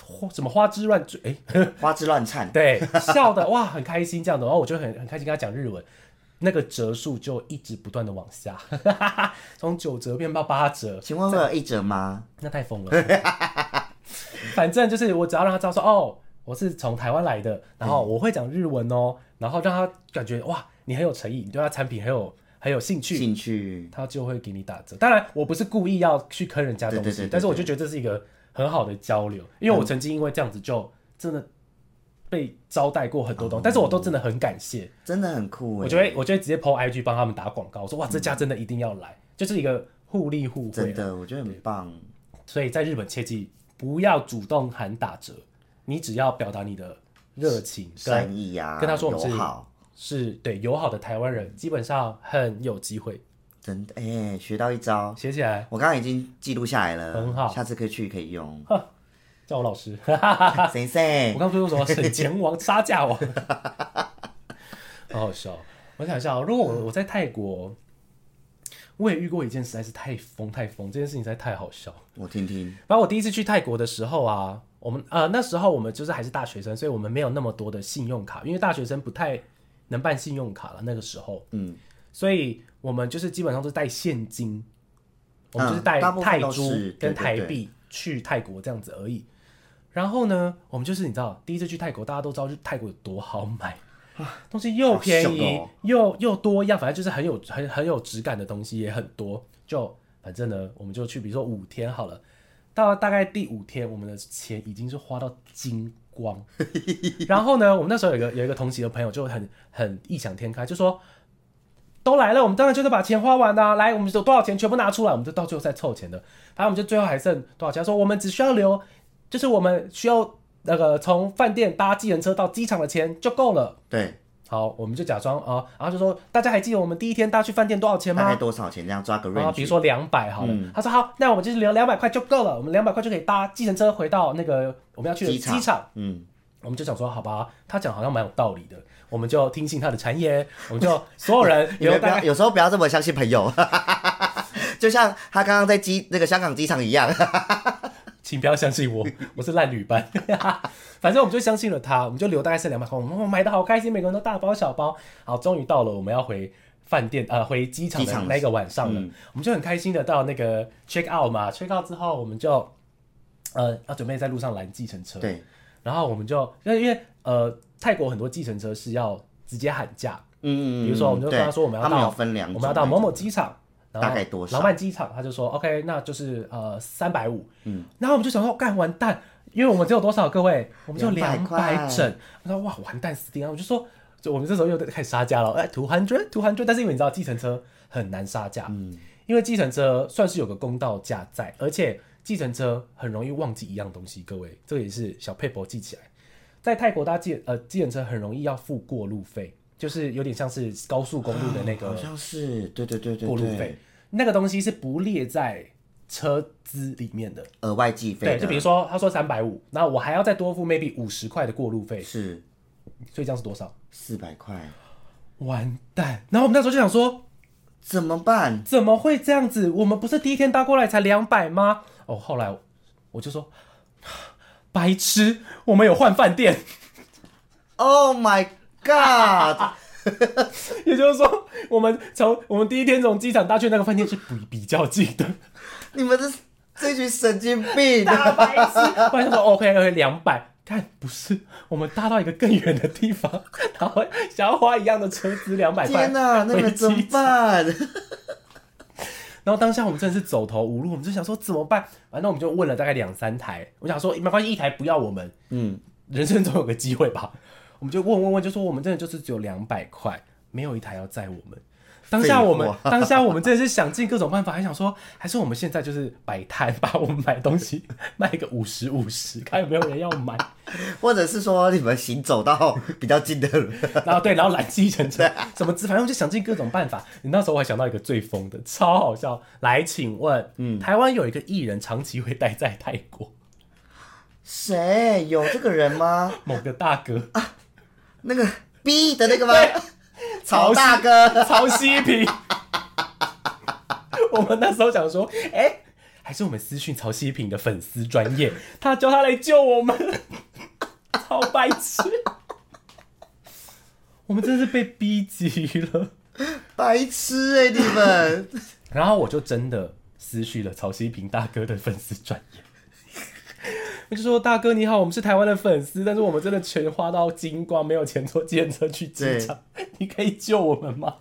花什么花枝乱坠，哎、花枝乱颤，对，笑的哇，很开心这样的，然后我就很很开心跟他讲日文，那个折数就一直不断的往下，从九折变到八折，请问会有一折吗？那太疯了。反正就是我只要让他知道说，哦，我是从台湾来的，然后我会讲日文哦，然后让他感觉哇，你很有诚意，你对他产品很有很有兴趣，兴趣，他就会给你打折。当然，我不是故意要去坑人家东西，对对对对但是我就觉得这是一个很好的交流，因为我曾经因为这样子就真的被招待过很多哦东西，但是我都真的很感谢。真的很酷哎，我就会我就会直接 PO IG 帮他们打广告，我说哇这家真的一定要来，就是一个互利互惠啊。真的，我觉得很棒，所以在日本切记不要主动喊打折，你只要表达你的热情善意啊，跟他说我们是友好，是对友好的台湾人，基本上很有机会。真的哎，学到一招，写起来，我刚刚已经记录下来了，很好下次可以去可以用。叫我老师。先生我，刚说什么省钱王、杀价王，好好笑。我想一下哦，如果我我在泰国，我也遇过一件实在是太疯太疯，这件事情实在太好笑。我听听。反正我第一次去泰国的时候啊，我们呃那时候我们就是还是大学生，所以我们没有那么多的信用卡，因为大学生不太能办信用卡了那个时候，嗯，所以我们就是基本上都是带现金，我们就是带嗯大部分泰铢跟对对台币去泰国这样子而已。然后呢，我们就是你知道，第一次去泰国，大家都知道去泰国有多好买，东西又便宜、又又多样，反正就是很有很很有质感的东西也很多。就反正呢，我们就去，比如说五天好了，到大概第五天，我们的钱已经是花到精光。然后呢，我们那时候有个有一个同行的朋友就很很异想天开，就说都来了，我们当然就是把钱花完啦、来，我们有多少钱全部拿出来，我们就到最后再凑钱的。反正我们就最后还剩多少钱？说我们只需要留，就是我们需要那个从饭店搭计程车到机场的钱就够了。对，好，我们就假装啊、呃然后就说大家还记得我们第一天搭去饭店多少钱吗大概吗？多少钱？这样抓个然后 range。比如说两百好了，嗯他说好，那我们就是留两百块就够了，我们两百块就可以搭计程车回到那个我们要去的机场机场。嗯，我们就想说，好吧，他讲好像蛮有道理的，我们就听信他的谗言，我们就所有人你们不要，概，有时候不要这么相信朋友。就像他刚刚在机那个香港机场一样，请不要相信我，我是烂旅伴。反正我们就相信了他，我们就留大概是两百块，我们买的好开心，每个人都大包小包。好，终于到了我们要回饭店呃回机场的那个晚上了，嗯。我们就很开心的到那个 check out 嘛，check out 之后我们就呃要准备在路上拦计程车，对，然后我们就因为因为呃泰国很多计程车是要直接喊价，嗯，比如说我们就跟他说我们要到我们要到某某机场，大概多少？老曼机场，他就说 OK，那就是呃三百五，嗯，然后我们就想说干完蛋，因为我们只有多少各位，我们就两200块百整，我说哇完蛋死定了，我就说就我们这时候又开始杀价了，哎 two hundred two hundred，但是因为你知道计程车很难杀价，嗯，因为计程车算是有个公道价在，而且计程车很容易忘记一样东西，各位。这个也是小 paper 记起来。在泰国搭计呃计程车很容易要付过路费，就是有点像是高速公路的那个好像是，对对对对，对过路费，那个东西是不列在车资里面的。额外计费对，就比如说他说三百五，那我还要再多付 maybe 五十块的过路费，是所以这样是多少？四百块，完蛋！然后我们那时候就想说，怎么办？怎么会这样子？我们不是第一天搭过来才两百吗？哦，后来我就说，白痴，我们有换饭店，Oh my god！也就是说，我们从我们第一天从机场搭去那个饭店是比 比较近的。你们这这群神经病！大白痴。我还想说 OK OK 两百，看不是，我们搭到一个更远的地方，然后想要花一样的车资两百块，天哪，那回个怎么办？然后当下我们真的是走投无路，我们就想说怎么办？反正我们就问了大概两三台，我想说没关系，一台不要我们，嗯，人生总有个机会吧。我们就问问问，就说我们真的就是只有两百块，没有一台要载我们。当下我们当下我们真的是想尽各种办法，还想说，还是我们现在就是摆摊，把我们买东西卖个五十五十，看有没有人要买。或者是说你们行走到比较近的人，然后对，然后拦计程车，什么之，反正我就想尽各种办法。你那时候我还想到一个最疯的，超好笑。来，请问，嗯，台湾有一个艺人长期会待在泰国，谁有这个人吗？某个大哥，那个 B 的那个吗？曹大哥，曹西平。我们那时候想说，哎、还是我们私讯曹西平的粉丝专业，他叫他来救我们，超白痴。我们真是被逼急了。白痴哎、你们！然后我就真的私讯了曹西平大哥的粉丝专业，我就说大哥你好，我们是台湾的粉丝，但是我们真的全花到精光，没有钱坐计程车去机场，你可以救我们吗？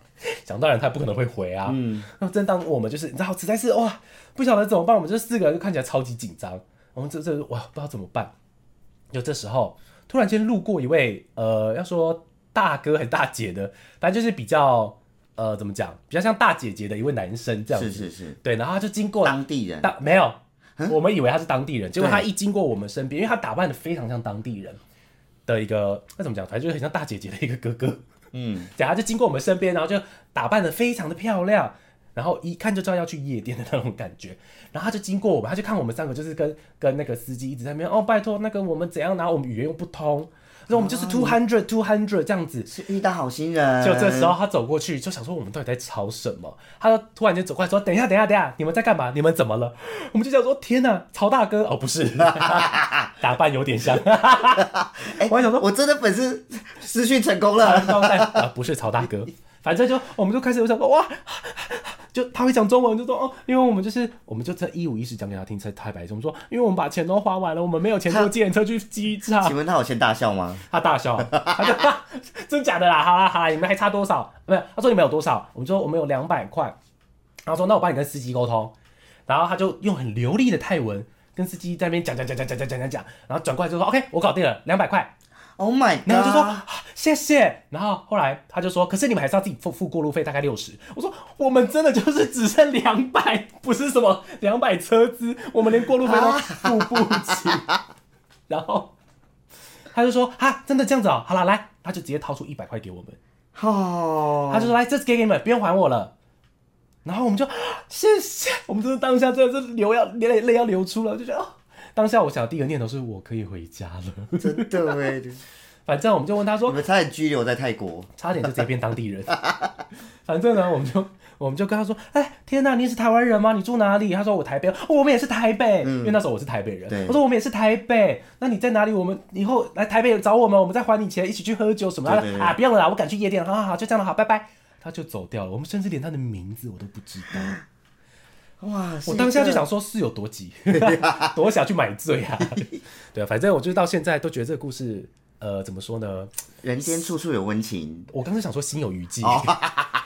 想当然他不可能会回啊。嗯，那正当我们就是你知道实在是哇不晓得怎么办，我们这四个人就看起来超级紧张，我们这这哇不知道怎么办。就这时候突然间路过一位呃要说大哥还是大姐的，反正就是比较呃怎么讲，比较像大姐姐的一位男生这样子。是是是，对，然后他就经过当地人当没有，我们以为他是当地人，结果他一经过我们身边，因为他打扮的非常像当地人的一个，那怎么讲？反正就是很像大姐姐的一个哥哥。嗯，对，他就经过我们身边，然后就打扮的非常的漂亮，然后一看就知道要去夜店的那种感觉。然后他就经过我们，他就看我们三个就是跟跟那个司机一直在那边哦，拜托那个我们怎样，然后我们语言又不通，说我们就是 two hundred two hundred 这样子。是遇到好心人。就这时候他走过去，就想说我们到底在吵什么？他就突然间走过来说：“等一下，等一下，等一下，你们在干嘛？你们怎么了？”我们就想说：“天哪，曹大哥哦，不是，打扮有点像。哎，我还想说我真的粉丝失去成功了。啊，不是曹大哥，反正就我们就开始有想说哇，就他会讲中文，就说哦，因为我们就是我们就这一五一十讲给他听，在台北，我们说，因为我们把钱都花完了，我们没有钱坐计程车去机场。请问他有先大笑吗？他大笑，他就 真假的啦，好啦好啦，你们还差多少？没有，他说你们有多少？我们说我们有两百块，然后说那我帮你跟司机沟通，然后他就用很流利的泰文跟司机在那边讲讲讲讲讲讲讲讲讲，然后转过来就说 OK，我搞定了，两百块。Oh my god！然后就说、啊谢谢，然后后来他就说，可是你们还是要自己付付过路费，大概六十。我说我们真的就是只剩两百，不是什么两百车资，我们连过路费都付不起。然后他就说啊，真的这样子哦，好了，来，他就直接掏出一百块给我们，哦，他就说来，这是给你们，不用还我了。然后我们就啊谢谢，我们真的当下真的是流要泪泪要流出了，就觉得哦，当下我想的第一个念头是我可以回家了。真的哎，反正我们就问他说你，们差点拘留在泰国。差点就直接变当地人。反正呢，我们就我们就跟他说：“哎，天哪，你是台湾人吗？你住哪里？”他说：“我台北。哦我们也是台北，因为那时候我是台北人。我说：“我们也是台北。那你在哪里？我们以后来台北找我们，我们再还你钱，一起去喝酒什么的。啊，不用了啦，我赶去夜店。好好好，就这样了，好，拜拜。”他就走掉了。我们甚至连他的名字我都不知道。哇，我当下就想说，是有多急，多想去买醉啊！对啊，反正我就到现在都觉得这个故事，呃，怎么说呢？人间处处有温情。我刚才想说心有余悸，哦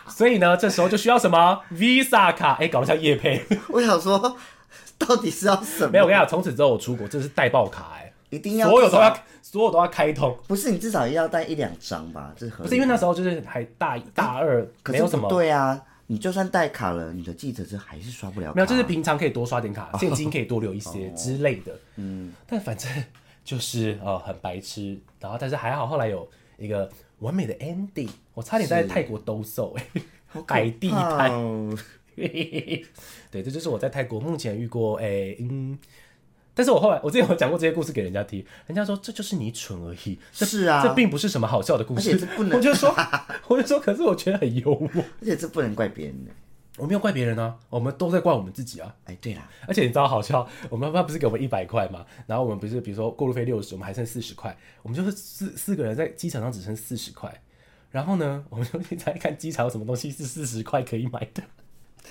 所以呢，这时候就需要什么 Visa 卡？哎、搞得像叶配。我想说，到底是要什么？没有，我跟你讲，从此之后我出国，这是带爆卡、哎，一定要所有都要，所有都要开通。不是你至少要带一两张吧？这不是因为那时候就是还大一大二，没有什么，对啊，你就算带卡了，你的计程车还是刷不了卡。没有，就是平常可以多刷点卡，现金可以多留一些之类的。嗯，但反正就是呃很白痴，然后但是还好，后来有一个完美的 ending，我差点在泰国兜售哎，摆地摊。哦 对，这就是我在泰国目前遇过，哎、嗯，但是我后来我之前有讲过这些故事给人家听，人家说这就是你蠢而已，这是啊这并不是什么好笑的故而事，且这不能我就说，我就说，可是我觉得很幽默，而且这不能怪别人的。我没有怪别人啊，我们都在怪我们自己啊。哎，对啦，而且你知道好笑，我们妈妈不是给我们一百块嘛，然后我们不是比如说过路费六十，我们还剩四十块，我们就是四四个人在机场上只剩四十块，然后呢，我们就一直在看机场有什么东西是四十块可以买的。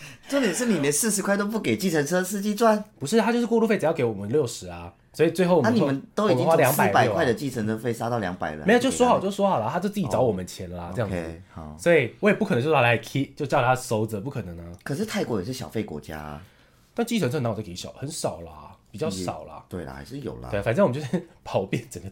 重点是你连四十块都不给计程车司机赚，不是，他就是过路费只要给我们六十啊，所以最后我那、们说你们都已经我们花从四两百块的计程车费杀到两百了，没有就说好就说好了，他就自己找我们钱啦，这样子。OK，好。所以我也不可能就让他来 keep，就叫他收着，不可能啊。可是泰国也是小费国家、啊，但计程车哪有在给小，很少啦，比较少啦。对啦，还是有啦。对，反正我们就是 跑遍整个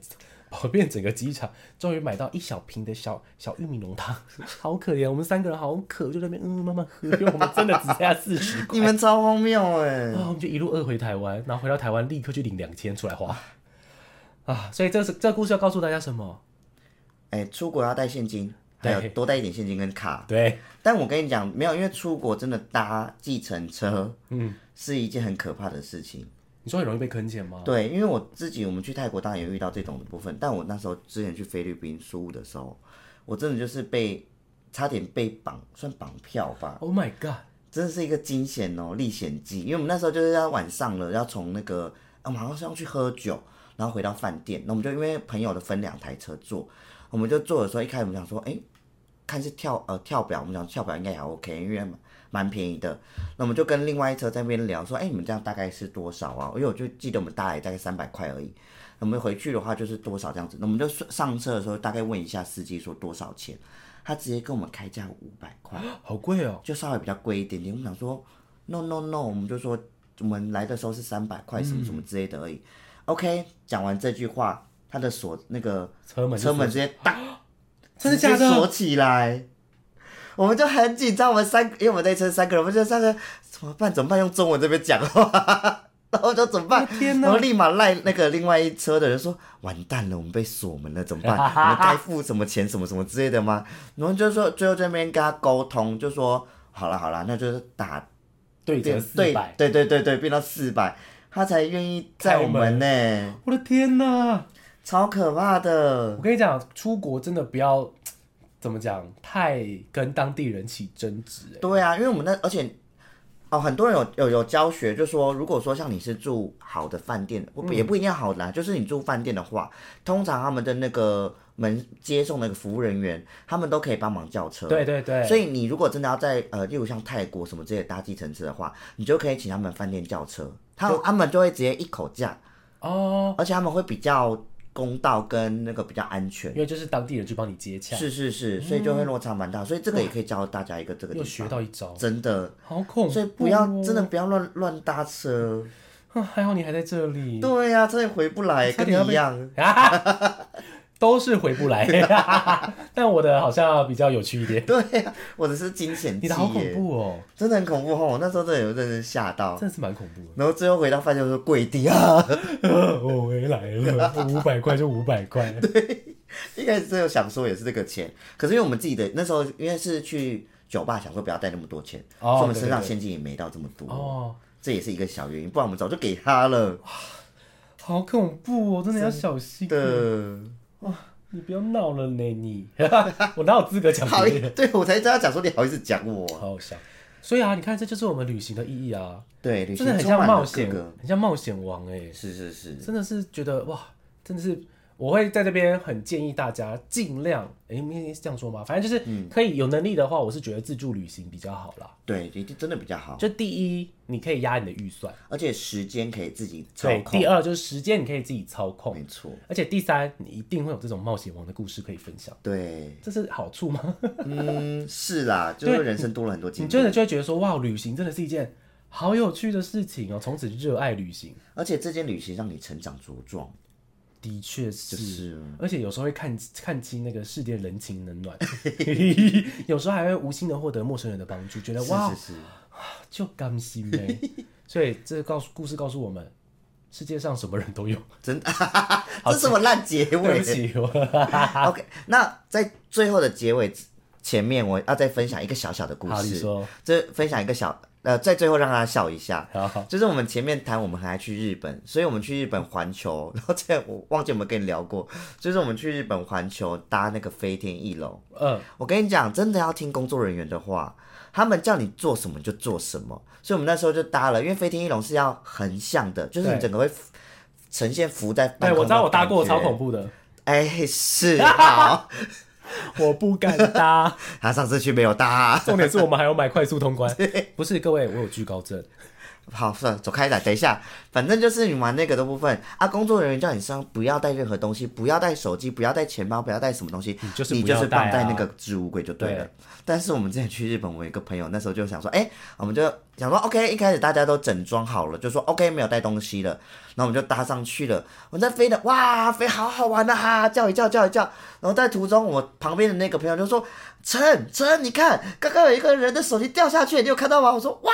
跑遍整个机场，终于买到一小瓶的小小玉米浓汤，好可怜，我们三个人好渴，就在那边嗯慢慢喝，因为我们真的只剩下四十块。你们超荒谬哎、啊，我们就一路饿回台湾，然后回到台湾立刻去领两千出来花。啊，所以这是这个故事要告诉大家什么？哎、出国要带现金，还有对多带一点现金跟卡。对，但我跟你讲，没有，因为出国真的搭计程车，嗯，是一件很可怕的事情。你说很容易被坑钱吗？对，因为我自己我们去泰国当然也遇到这种的部分，但我那时候之前去菲律宾苏的时候，我真的就是被差点被绑，算绑票吧，，Oh my god，真的是一个惊险哦，历险记。因为我们那时候就是要晚上了，要从那个啊，我们好像是要去喝酒，然后回到饭店，那我们就因为朋友的分两台车坐，我们就坐的时候，一开始我们想说，哎、看是跳呃跳表，我们想跳表应该也还 OK，因为蛮蛮便宜的。那我们就跟另外一车在那边聊说，哎、你们这样大概是多少啊？因为我就记得我们大概大概三百块而已。我们回去的话就是多少这样子，那我们就上车的时候大概问一下司机说多少钱，他直接跟我们开价五百块。好贵哦。就稍微比较贵一点点。我们想说，no no no，我们就说我们来的时候是三百块，什么什么之类的而已。OK，讲完这句话，他的锁那个车门车门直接当，真的假的直接锁起来。我们就很紧张，我们三，因为我们那车三个人，我们就三个人怎么办？怎么办？用中文这边讲话，然后就怎么办？天哪然后立马赖那个另外一车的人说：“完蛋了，我们被锁门了，怎么办？我们该付什么钱，什么什么之类的吗？”然后就说最后这边跟他沟通，就说：“好了好了，那就是打对折变对四百，对对对对，变到四百，他才愿意载我们呢。我的天哪！超可怕的我。跟你讲，出国真的不要怎么讲，太跟当地人起争执、欸。对啊，因为我们那而且哦，很多人有有有教学，就说如果说像你是住好的饭店，不也不一定要好的啦，就是你住饭店的话，通常他们的那个门接送那个服务人员，他们都可以帮忙叫车。对对对，所以你如果真的要在呃，例如像泰国什么这些搭计程车的话，你就可以请他们饭店叫车，他他们就会直接一口价，哦，而且他们会比较公道跟那个比较安全。因为就是当地人去帮你接洽，是是是，所以就会落差蛮大，所以这个也可以教大家一个这个地又，学到一招，真的，好恐怖、哦！所以不要真的不要乱乱搭车。啊，还好你还在这里，对呀、这也回不来，跟你一样。都是回不来，但我的好像比较有趣一点。对呀、我的是惊险记你的好恐，怖哦，真的很恐怖哦！我那时候真的有认真吓到，真的是蛮恐怖的。然后最后回到饭店说跪地啊，我 回来了，五百块就五百块。对一开始真的想说也是这个钱，可是因为我们自己的那时候因为是去酒吧，想说不要带那么多钱，哦所以我们身上对对对现金也没到这么多，哦，这也是一个小原因，不然我们早就给他了 好恐怖哦，真的要小心。的。你不要闹了呢，你，我哪有资格讲好别人？，对我才这样讲说你好意思讲我，好好笑。所以啊，你看，这就是我们旅行的意义啊，对，旅真的很像冒险个，很像冒险王哎，是是是，真的是觉得哇，真的是，我会在这边很建议大家尽量，哎、应该是这样说吗？反正就是嗯可以有能力的话，我是觉得自助旅行比较好啦。对，一定真的比较好，就第一，你可以压你的预算；而且时间可以自己操对，控第，二就是时间你可以自己操控；没错，而且第三，你一定会有这种冒险王的故事可以分享，对，这是好处吗？嗯，是啦，就是人生多了很多经历，你真的就会觉得说，哇，旅行真的是一件好有趣的事情哦，从此热爱旅行。而且这件旅行让你成长茁壮，的确是，是而且有时候会看看清那个世界人情冷暖，有时候还会无心的获得陌生人的帮助，觉得哇是，是是，就甘心呗。所以这告诉故事告诉我们，世界上什么人都有。真的，这什么烂结对尾不起，我 OK，那在最后的结尾前面，我要再分享一个小小的故好，你事，说，这分享一个小呃，在最后让大家笑一下。好好，就是我们前面谈我们很爱去日本，所以我们去日本环球，然后这我忘记有没有跟你聊过，就是我们去日本环球搭那个飞天翼龙。嗯，我跟你讲，真的要听工作人员的话，他们叫你做什么就做什么。所以我们那时候就搭了，因为飞天翼龙是要横向的，就是你整个会呈现浮在半空对我知道我搭过，超恐。怖的，哎，是好，我不敢搭。他上次去没有搭。重点是我们还要买快速通关，不是各位，我有惧高症。好，算了，走开了。等一下，反正就是你玩那个的部分啊，工作人员叫你身上不要带任何东西，不要带手机，不要带钱包，不要带什么东西，你就是你就是不要带啊放在那个置物柜就对了。对但是我们之前去日本，我有一个朋友那时候就想说，哎、我们就想说，OK，一开始大家都整装好了，就说 OK 没有带东西了，然后我们就搭上去了。我们在飞的，哇，飞好好玩的哈，叫一叫叫一叫。然后在途中，我旁边的那个朋友就说，陈陈，你看刚刚有一个人的手机掉下去，你有看到吗？我说哇，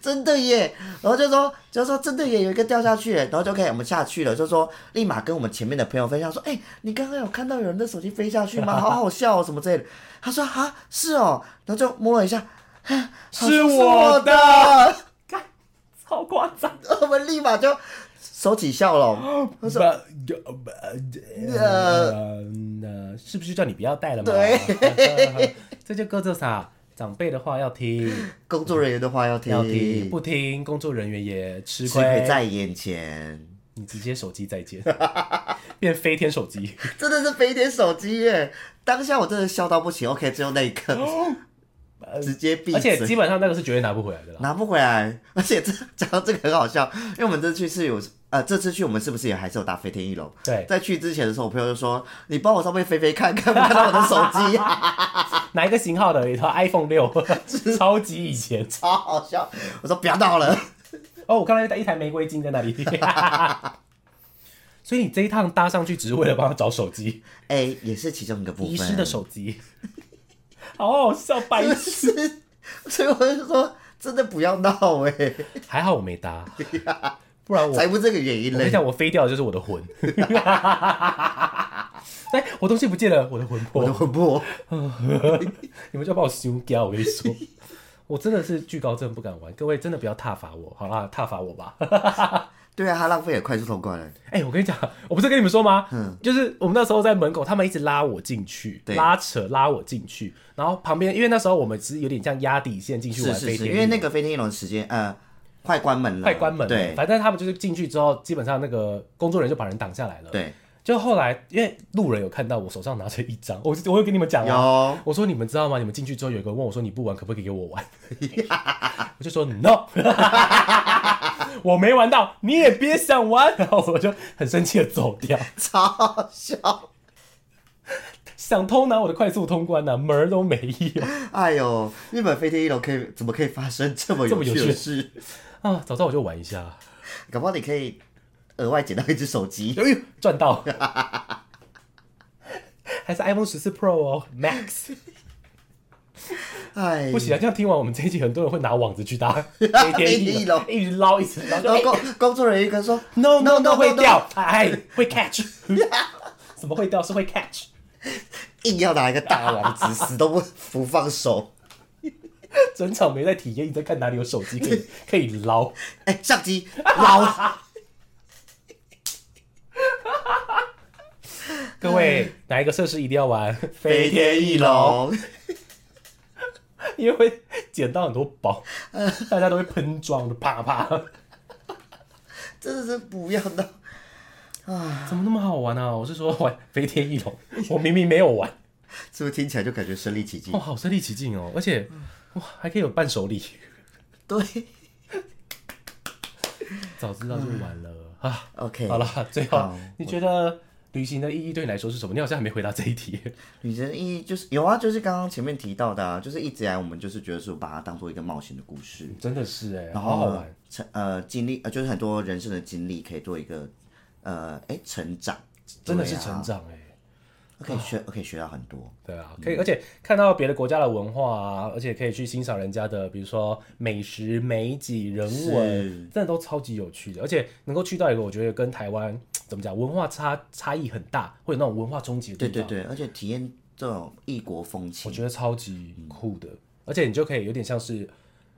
真的耶。然后就说就说真的耶，有一个掉下去耶，然后就可以我们下去了，就说立马跟我们前面的朋友分享说，哎、你刚刚有看到有人的手机飞下去吗？好好笑哦，什么之类的。他说啊，是哦，然后就摸了一下，是我的，看，超夸张。我们立马就手起笑容。他说：“呃，是不是叫你不要带了嘛？对，这就够做啥？长辈的话要听，工作人员的话要听，要听，不听，工作人员也吃亏。在眼前，你直接手机再见，变飞天手机。真的是飞天手机耶！当下我真的笑到不行。OK，只有那一刻，直接闭而且。基本上那个是绝对拿不回来的啦。拿不回来，而且这讲到这个很好笑，因为我们这次是有呃，这次去我们是不是也还是有搭飞天翼龙？对，在去之前的时候，我朋友就说：“你帮我上面飞飞看，看不看到我的手机、啊哪一个型号的？一套 iPhone 六，超级以前。超好笑。”我说：“不要闹了。哦，我看到一台玫瑰金在那里。所以你这一趟搭上去只是为了帮他找手机，”哎、也是其中一个部分。遗失的手机，好好笑，白痴。所以我就说，真的不要闹哎、还好我没搭，不然我才不这个原因嘞。我跟你讲，我飞掉的就是我的魂。哎，我东西不见了，我的魂魄我的，魂魄，你们就要把我修掉。我跟你说，我真的是惧高症不敢玩，各位真的不要挞伐我，好啦，挞伐我吧。对啊，他浪费也快速通关了。哎、我跟你讲，我不是跟你们说吗？嗯就是我们那时候在门口，他们一直拉我进去，拉扯拉我进去，然后旁边因为那时候我们是有点像压底线进去是是是，玩飞天翼龙，因为那个飞天翼龙的时间呃快关门了，快关门了，对反正他们就是进去之后，基本上那个工作人员就把人挡下来了。，对，就后来因为路人有看到我手上拿着一张，我我会跟你们讲啊，我说你们知道吗？你们进去之后有一个人问我说你不玩可不可以给我玩？我就说 no，我没玩到，你也别想玩，然后我就很生气的走掉。超好笑。想偷拿我的快速通关呢、门儿都没有哎呦，日本飞天一楼可以怎么可以发生这么有趣这么有趣的事？啊！早知道我就玩一下，搞不好你可以额外捡到一只手机。哎呦赚到，还是 iPhone 十四 Pro 哦，Max。哎，不行啊，这样听完我们这一集，很多人会拿网子去打飞天翼龙，一直捞，一直捞，然后工工作人员跟说 no no no, 会掉，哎会 catch，怎么会掉？是会 catch，硬要拿一个大网子，死都不不放手。整场没在体验，一直在看哪里有手机可以 可以捞。哎，相机捞，各位哪一个设施一定要玩？飞天翼，龙，因为会捡到很多宝，大家都会喷装的，啪啪。真的是不要的。怎么那么好玩啊？我是说玩飞天翼龙，我明明没有玩，是不是听起来就感觉身临其境哇，？好身临其境哦，而且哇还可以有伴手礼，对早知道就玩了啊。，OK，好了，最后你觉得旅行的意义对你来说是什么？你好像还没回答这一题。旅行的意义就是有啊，就是刚刚前面提到的啊，就是一直以来我们就是觉得说把它当做一个冒险的故事，真的是哎，然后好好玩。成呃经历呃就是很多人生的经历可以做一个呃哎成长，真的是成长哎、可以学可以学到很多。对啊，可以，而且看到别的国家的文化啊，而且可以去欣赏人家的，比如说美食、美景、人文，真的都超级有趣的。而且能够去到一个我觉得跟台湾怎么讲文化差差异很大，会有那种文化冲击的地方，对对对，而且体验这种异国风情我，觉得超级酷的。而且你就可以有点像是，因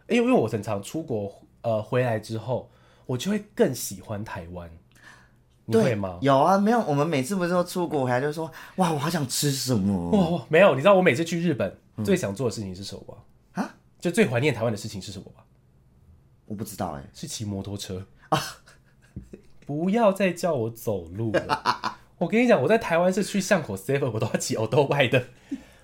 为因为我很常出国，呃，回来之后，我就会更喜欢台湾。你会对吗？有啊，没有，我们每次不是都出国回来就说，哇，我好想吃什么哇哇，没有，你知道我每次去日本、最想做的事情是什么吗？啊？就最怀念台湾的事情是什么吗？我不知道哎，是骑摩托车 不要再叫我走路了。我跟你讲，我在台湾是去巷口 seven，我都要骑 o 多 y 的。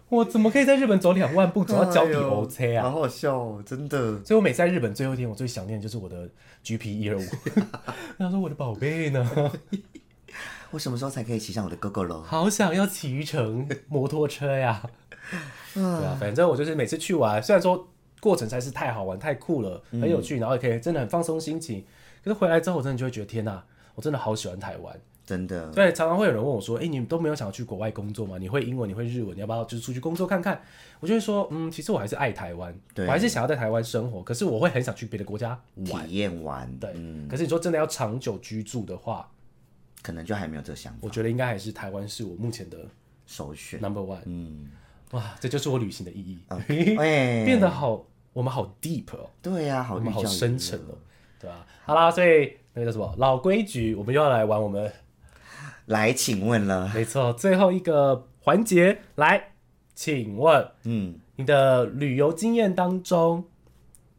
我怎么可以在日本走两万步走到脚底哎呦 O C 啊？好好笑哦，真的。所以我每次在日本最后一天，我最想念的就是我的 GP 一二五。他说我的宝贝呢？我什么时候才可以骑上我的 GoGo 喽？好想要骑乘摩托车呀！对啊，反正我就是每次去玩，虽然说过程实在是太好玩、太酷了，很有趣，然后也可以真的很放松心情。可是回来之后，我真的就会觉得天哪，我真的好喜欢台湾。真的，对常常会有人问我说：“哎、你们都没有想要去国外工作吗？你会英文，你会日文，你要不要就是出去工作看看？”我就会说：“嗯，其实我还是爱台湾，对。我还是想要在台湾生活，可是我会很想去别的国家玩。体验完，对，嗯，可是你说真的要长久居住的话，可能就还没有这个想法。我。觉得应该还是台湾是我目前的首选，number one。嗯，哇，这就是我旅行的意义，哎，变得好，我们好 deep 哦，对呀，好我们好深沉哦，对吧、好啦，所以那个叫什么老规矩，我们又要来玩我们来，请问了，没错最后一个环节，来，请问嗯，你的旅游经验当中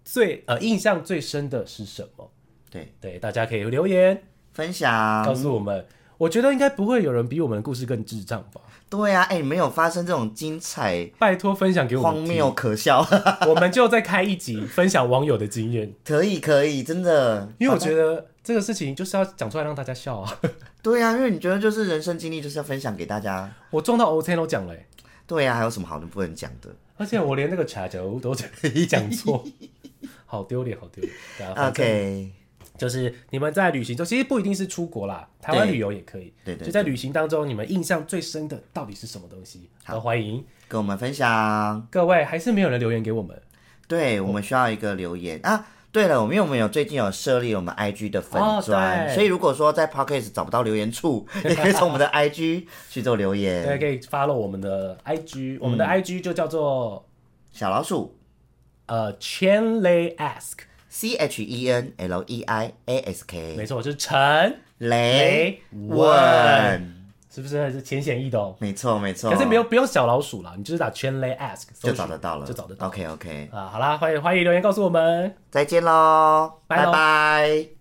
最呃印象最深的是什么？对，对，大家可以留言分享告，诉我们。我觉得应该不会有人比我们的故事更智障吧？对呀，哎，没有发生这种精彩、拜托分享给我们荒谬、，可笑，我们就再开一集分享网友的经验。可以，可以，真的，因为我觉得这个事情就是要讲出来让大家笑啊！对呀，因为你觉得就是人生经历就是要分享给大家，我中到 O C 都讲了欸、对呀，还有什么好的不能讲的而且我连那个茶酒都讲讲错，好丢脸，好丢脸。？OK，就是你们在旅行中，其实不一定是出国啦，台湾旅游也可以。对对就在旅行当中，你们印象最深的到底是什么东西？好欢迎跟我们分享。各位，还是没有人留言给我们对，我们需要一个留言啊。对了，我们因为我们有最近有设立我们 IG 的粉哦砖、对。所以如果说在 Podcast 找不到留言处，也可以从我们的 IG 去做留言。对，可以 follow 我们的 IG，我们的嗯。IG 就叫做小老鼠呃，Chenley Ask。C H E N L E I A S K，没错，就是陈，雷问问，是不是还是浅显易懂？没错没错，可是没有不用小老鼠啦，你就是打圈雷 ask 就找得到了，就找得到。OK OK，啊，好啦，欢迎欢迎留言告诉我们。再见喽，拜拜。